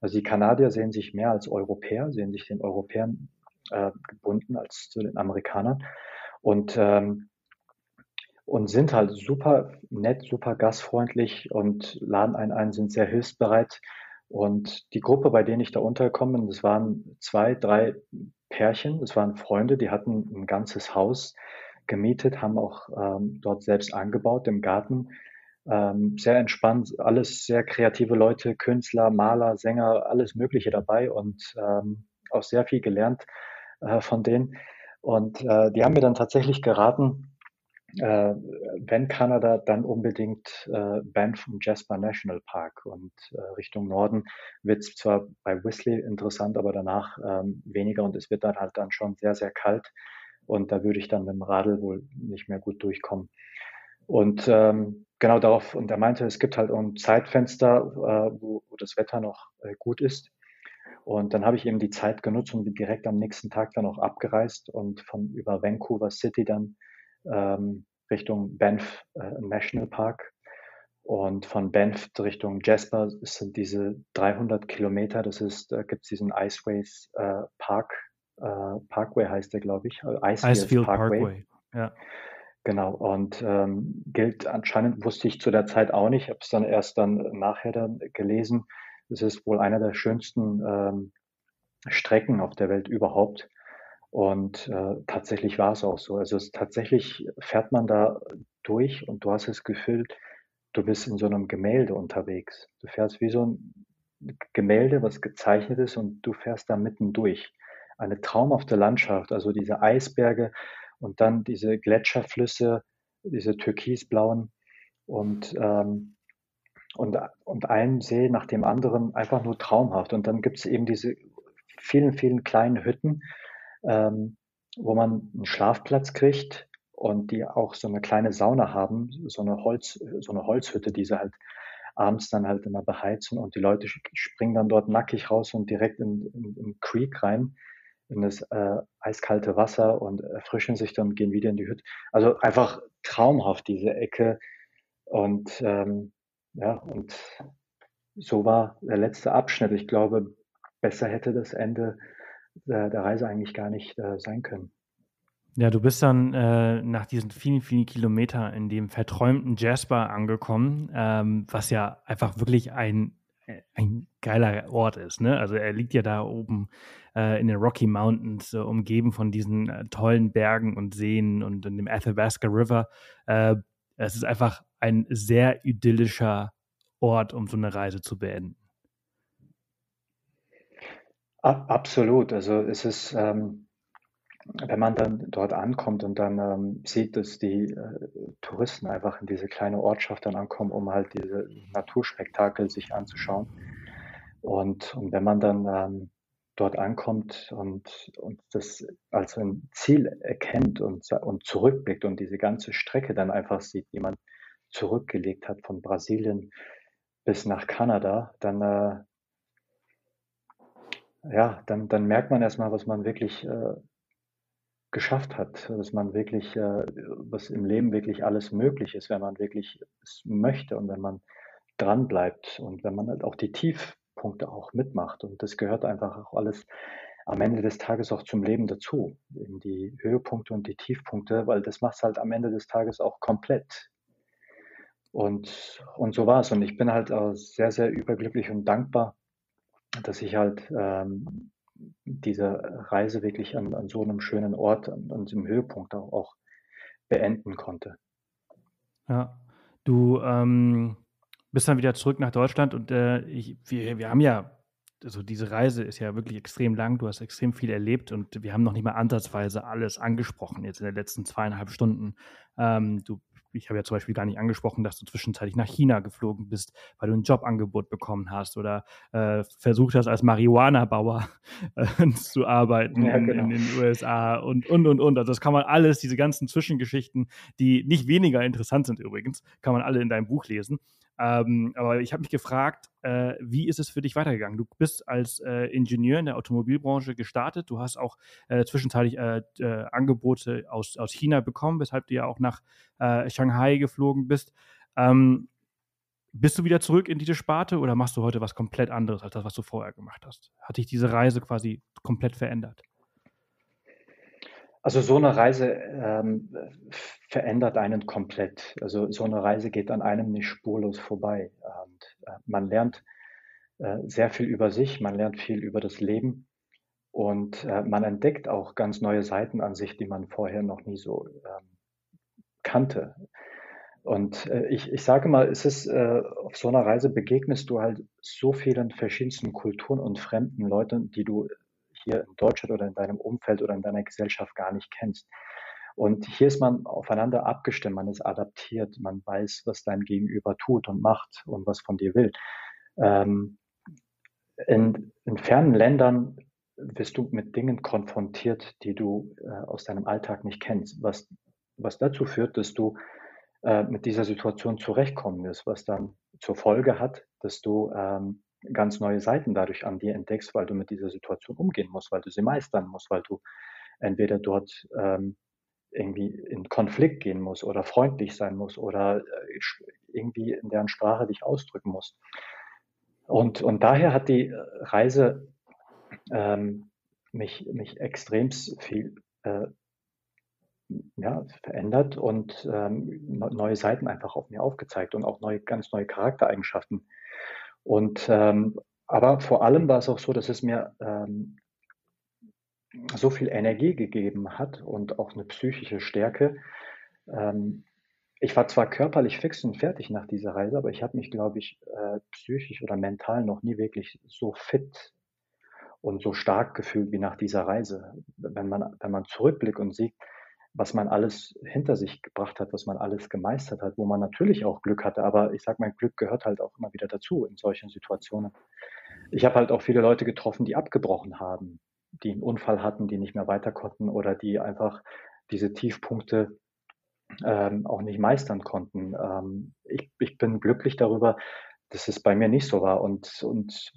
Also die Kanadier sehen sich mehr als Europäer, sehen sich den Europäern äh, gebunden als zu den Amerikanern. Und ähm, und sind halt super nett, super gastfreundlich und laden einen ein, sind sehr hilfsbereit. Und die Gruppe, bei denen ich da untergekommen bin, das waren zwei, drei Pärchen, das waren Freunde, die hatten ein ganzes Haus gemietet, haben auch ähm, dort selbst angebaut im Garten. Ähm, sehr entspannt, alles sehr kreative Leute, Künstler, Maler, Sänger, alles Mögliche dabei und ähm, auch sehr viel gelernt äh, von denen. Und äh, die haben mir dann tatsächlich geraten, äh, wenn Kanada, dann unbedingt äh, Banff und Jasper National Park und äh, Richtung Norden wird es zwar bei Whistler interessant, aber danach ähm, weniger und es wird dann halt dann schon sehr, sehr kalt und da würde ich dann mit dem Radl wohl nicht mehr gut durchkommen. Und ähm, genau darauf, und er meinte, es gibt halt ein Zeitfenster, äh, wo, wo das Wetter noch äh, gut ist. Und dann habe ich eben die Zeit genutzt und bin direkt am nächsten Tag dann auch abgereist und von über Vancouver City dann ähm, Richtung Banff äh, National Park. Und von Banff Richtung Jasper sind diese 300 Kilometer. Das ist, da gibt es diesen Iceways äh, Park, äh, Parkway heißt der, glaube ich. Äh, Icefield, Icefield Parkway. Parkway. Ja. Genau, und ähm, gilt anscheinend, wusste ich zu der Zeit auch nicht, habe es dann erst dann nachher dann gelesen. Es ist wohl einer der schönsten ähm, Strecken auf der Welt überhaupt. Und äh, tatsächlich war es auch so. Also es, tatsächlich fährt man da durch und du hast das Gefühl, du bist in so einem Gemälde unterwegs. Du fährst wie so ein Gemälde, was gezeichnet ist und du fährst da mitten durch. Eine traumhafte Landschaft, also diese Eisberge und dann diese Gletscherflüsse, diese türkisblauen und, ähm, und, und ein See nach dem anderen einfach nur traumhaft. Und dann gibt es eben diese vielen, vielen kleinen Hütten, ähm, wo man einen Schlafplatz kriegt und die auch so eine kleine Sauna haben, so eine Holz, so eine Holzhütte, die sie halt abends dann halt immer beheizen und die Leute springen dann dort nackig raus und direkt in, in, Creek rein, in das äh, eiskalte Wasser und erfrischen sich dann und gehen wieder in die Hütte. Also einfach traumhaft diese Ecke und ähm, ja, und so war der letzte Abschnitt. Ich glaube, besser hätte das Ende der, der Reise eigentlich gar nicht äh, sein können. Ja, du bist dann äh, nach diesen vielen, vielen Kilometern in dem verträumten Jasper angekommen, ähm, was ja einfach wirklich ein, ein geiler Ort ist. Ne? Also er liegt ja da oben äh, in den Rocky Mountains, äh, umgeben von diesen äh, tollen Bergen und Seen und in dem Athabasca River. Äh, es ist einfach ein sehr idyllischer Ort, um so eine Reise zu beenden. Absolut. Also es ist, ähm, wenn man dann dort ankommt und dann ähm, sieht, dass die äh, Touristen einfach in diese kleine Ortschaft dann ankommen, um halt diese Naturspektakel sich anzuschauen. Und, und wenn man dann ähm, dort ankommt und, und das als ein Ziel erkennt und, und zurückblickt und diese ganze Strecke dann einfach sieht, die man zurückgelegt hat von Brasilien bis nach Kanada, dann äh, ja, dann, dann merkt man erstmal, was man wirklich äh, geschafft hat, dass man wirklich, äh, was im Leben wirklich alles möglich ist, wenn man wirklich es möchte und wenn man dran bleibt und wenn man halt auch die Tiefpunkte auch mitmacht. Und das gehört einfach auch alles am Ende des Tages auch zum Leben dazu, in die Höhepunkte und die Tiefpunkte, weil das macht es halt am Ende des Tages auch komplett. Und, und so war es. Und ich bin halt auch sehr, sehr überglücklich und dankbar, dass ich halt ähm, diese Reise wirklich an, an so einem schönen Ort, an, an diesem Höhepunkt auch, auch beenden konnte. Ja, du ähm, bist dann wieder zurück nach Deutschland und äh, ich, wir, wir haben ja, also diese Reise ist ja wirklich extrem lang, du hast extrem viel erlebt und wir haben noch nicht mal ansatzweise alles angesprochen jetzt in den letzten zweieinhalb Stunden. Ähm, du ich habe ja zum Beispiel gar nicht angesprochen, dass du zwischenzeitlich nach China geflogen bist, weil du ein Jobangebot bekommen hast oder äh, versucht hast, als Marihuana-Bauer äh, zu arbeiten ja, in, genau. in, den USA und, und, und, und. Also das kann man alles, diese ganzen Zwischengeschichten, die nicht weniger interessant sind übrigens, kann man alle in deinem Buch lesen. Ähm, aber ich habe mich gefragt, äh, wie ist es für dich weitergegangen? Du bist als äh, Ingenieur in der Automobilbranche gestartet. Du hast auch äh, zwischenzeitlich äh, äh, Angebote aus, aus China bekommen, weshalb du ja auch nach äh, Shanghai geflogen bist. Ähm, bist du wieder zurück in diese Sparte oder machst du heute was komplett anderes als das, was du vorher gemacht hast? Hat dich diese Reise quasi komplett verändert? Also so eine Reise ähm, verändert einen komplett. Also so eine Reise geht an einem nicht spurlos vorbei. Und äh, man lernt äh, sehr viel über sich, man lernt viel über das Leben und äh, man entdeckt auch ganz neue Seiten an sich, die man vorher noch nie so ähm, kannte. Und äh, ich, ich sage mal, es ist, äh, auf so einer Reise begegnest du halt so vielen verschiedensten Kulturen und fremden Leuten, die du hier in Deutschland oder in deinem Umfeld oder in deiner Gesellschaft gar nicht kennst. Und hier ist man aufeinander abgestimmt, man ist adaptiert, man weiß, was dein Gegenüber tut und macht und was von dir will. Ähm, in, in fernen Ländern wirst du mit Dingen konfrontiert, die du äh, aus deinem Alltag nicht kennst, was, was dazu führt, dass du äh, mit dieser Situation zurechtkommen wirst, was dann zur Folge hat, dass du ähm, ganz neue Seiten dadurch an dir entdeckst, weil du mit dieser Situation umgehen musst, weil du sie meistern musst, weil du entweder dort ähm, irgendwie in Konflikt gehen musst oder freundlich sein musst oder äh, irgendwie in deren Sprache dich ausdrücken musst. Und, und daher hat die Reise ähm, mich, mich extrem viel äh, ja, verändert und ähm, neue Seiten einfach auf mir aufgezeigt und auch neue, ganz neue Charaktereigenschaften und ähm, aber vor allem war es auch so, dass es mir ähm, so viel Energie gegeben hat und auch eine psychische Stärke. Ähm, ich war zwar körperlich fix und fertig nach dieser Reise, aber ich habe mich, glaube ich, äh, psychisch oder mental noch nie wirklich so fit und so stark gefühlt wie nach dieser Reise. Wenn man, wenn man zurückblickt und sieht, was man alles hinter sich gebracht hat, was man alles gemeistert hat, wo man natürlich auch Glück hatte. Aber ich sage, mein Glück gehört halt auch immer wieder dazu in solchen Situationen. Ich habe halt auch viele Leute getroffen, die abgebrochen haben, die einen Unfall hatten, die nicht mehr weiter konnten oder die einfach diese Tiefpunkte ähm, auch nicht meistern konnten. Ähm, ich, ich bin glücklich darüber, dass es bei mir nicht so war. Und, und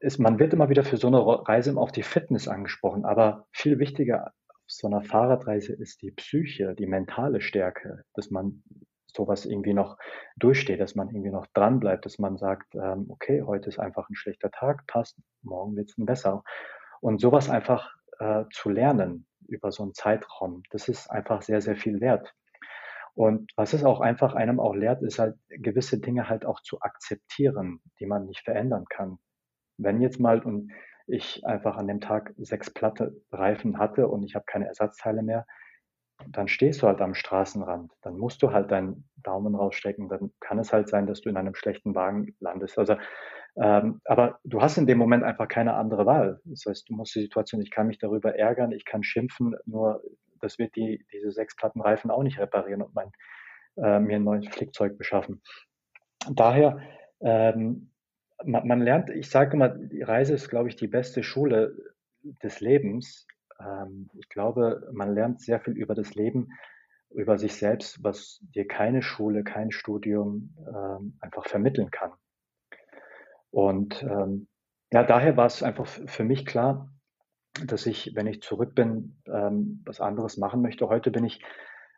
ist, man wird immer wieder für so eine Reise auf die Fitness angesprochen, aber viel wichtiger so einer Fahrradreise ist die Psyche, die mentale Stärke, dass man sowas irgendwie noch durchsteht, dass man irgendwie noch dran bleibt, dass man sagt, ähm, okay, heute ist einfach ein schlechter Tag, passt, morgen wird es besser. Und sowas einfach äh, zu lernen über so einen Zeitraum, das ist einfach sehr, sehr viel wert. Und was es auch einfach einem auch lehrt, ist halt gewisse Dinge halt auch zu akzeptieren, die man nicht verändern kann. Wenn jetzt mal, und ich einfach an dem Tag sechs platte Reifen hatte und ich habe keine Ersatzteile mehr, dann stehst du halt am Straßenrand. Dann musst du halt deinen Daumen rausstecken. Dann kann es halt sein, dass du in einem schlechten Wagen landest. Also, ähm, aber du hast in dem Moment einfach keine andere Wahl. Das heißt, du musst die Situation, ich kann mich darüber ärgern, ich kann schimpfen, nur das wird die, diese sechs platten Reifen auch nicht reparieren und mein, äh, mir ein neues Flickzeug beschaffen. Daher ähm, man, man lernt, ich sage immer, die Reise ist, glaube ich, die beste Schule des Lebens. Ähm, ich glaube, man lernt sehr viel über das Leben, über sich selbst, was dir keine Schule, kein Studium ähm, einfach vermitteln kann. Und ähm, ja, daher war es einfach für mich klar, dass ich, wenn ich zurück bin, ähm, was anderes machen möchte. Heute bin ich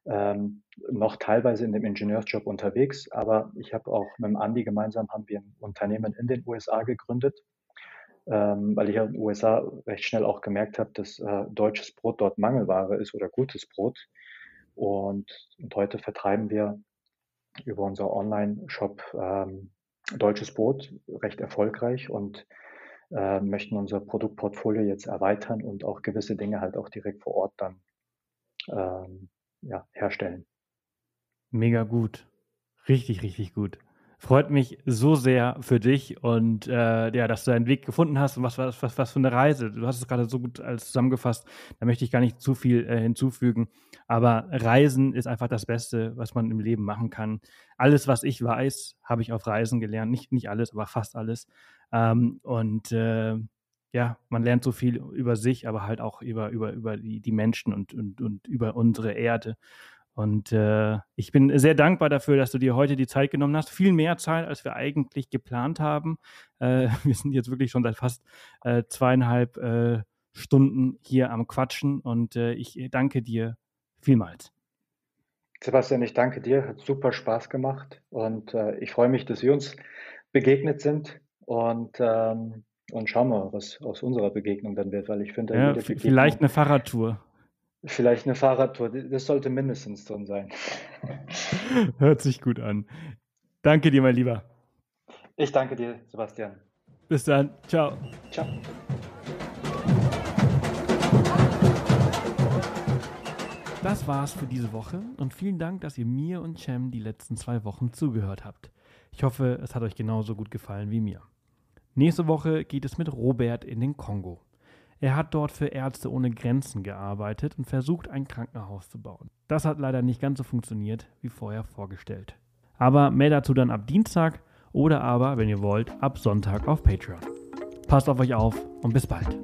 ähm, noch teilweise in dem Ingenieursjob unterwegs, aber ich habe auch mit dem Andi gemeinsam haben wir ein Unternehmen in den USA gegründet, ähm, weil ich in den USA recht schnell auch gemerkt habe, dass äh, deutsches Brot dort Mangelware ist oder gutes Brot. Und, und heute vertreiben wir über unser Online-Shop ähm, deutsches Brot recht erfolgreich und äh, möchten unser Produktportfolio jetzt erweitern und auch gewisse Dinge halt auch direkt vor Ort dann ähm, ja, herstellen. Mega gut. Richtig, richtig gut. Freut mich so sehr für dich und äh, ja, dass du deinen Weg gefunden hast und was, was, was, was für eine Reise. Du hast es gerade so gut als zusammengefasst. Da möchte ich gar nicht zu viel äh, hinzufügen. Aber Reisen ist einfach das Beste, was man im Leben machen kann. Alles, was ich weiß, habe ich auf Reisen gelernt. Nicht, nicht alles, aber fast alles. Ähm, und äh, ja, man lernt so viel über sich, aber halt auch über, über, über die, die Menschen und, und, und über unsere Erde. Und äh, ich bin sehr dankbar dafür, dass du dir heute die Zeit genommen hast. Viel mehr Zeit, als wir eigentlich geplant haben. Äh, wir sind jetzt wirklich schon seit fast äh, zweieinhalb äh, Stunden hier am Quatschen und äh, ich danke dir vielmals. Sebastian, ich danke dir. Hat super Spaß gemacht und äh, ich freue mich, dass wir uns begegnet sind. Und ähm, und schauen wir, was aus unserer Begegnung dann wird, weil ich finde, ja, vielleicht eine Fahrradtour. Vielleicht eine Fahrradtour, das sollte mindestens drin sein. Hört sich gut an. Danke dir, mein Lieber. Ich danke dir, Sebastian. Bis dann. Ciao. Ciao. Das war's für diese Woche und vielen Dank, dass ihr mir und Cem die letzten zwei Wochen zugehört habt. Ich hoffe, es hat euch genauso gut gefallen wie mir. Nächste Woche geht es mit Robert in den Kongo. Er hat dort für Ärzte ohne Grenzen gearbeitet und versucht, ein Krankenhaus zu bauen. Das hat leider nicht ganz so funktioniert, wie vorher vorgestellt. Aber mehr dazu dann ab Dienstag oder aber, wenn ihr wollt, ab Sonntag auf Patreon. Passt auf euch auf und bis bald.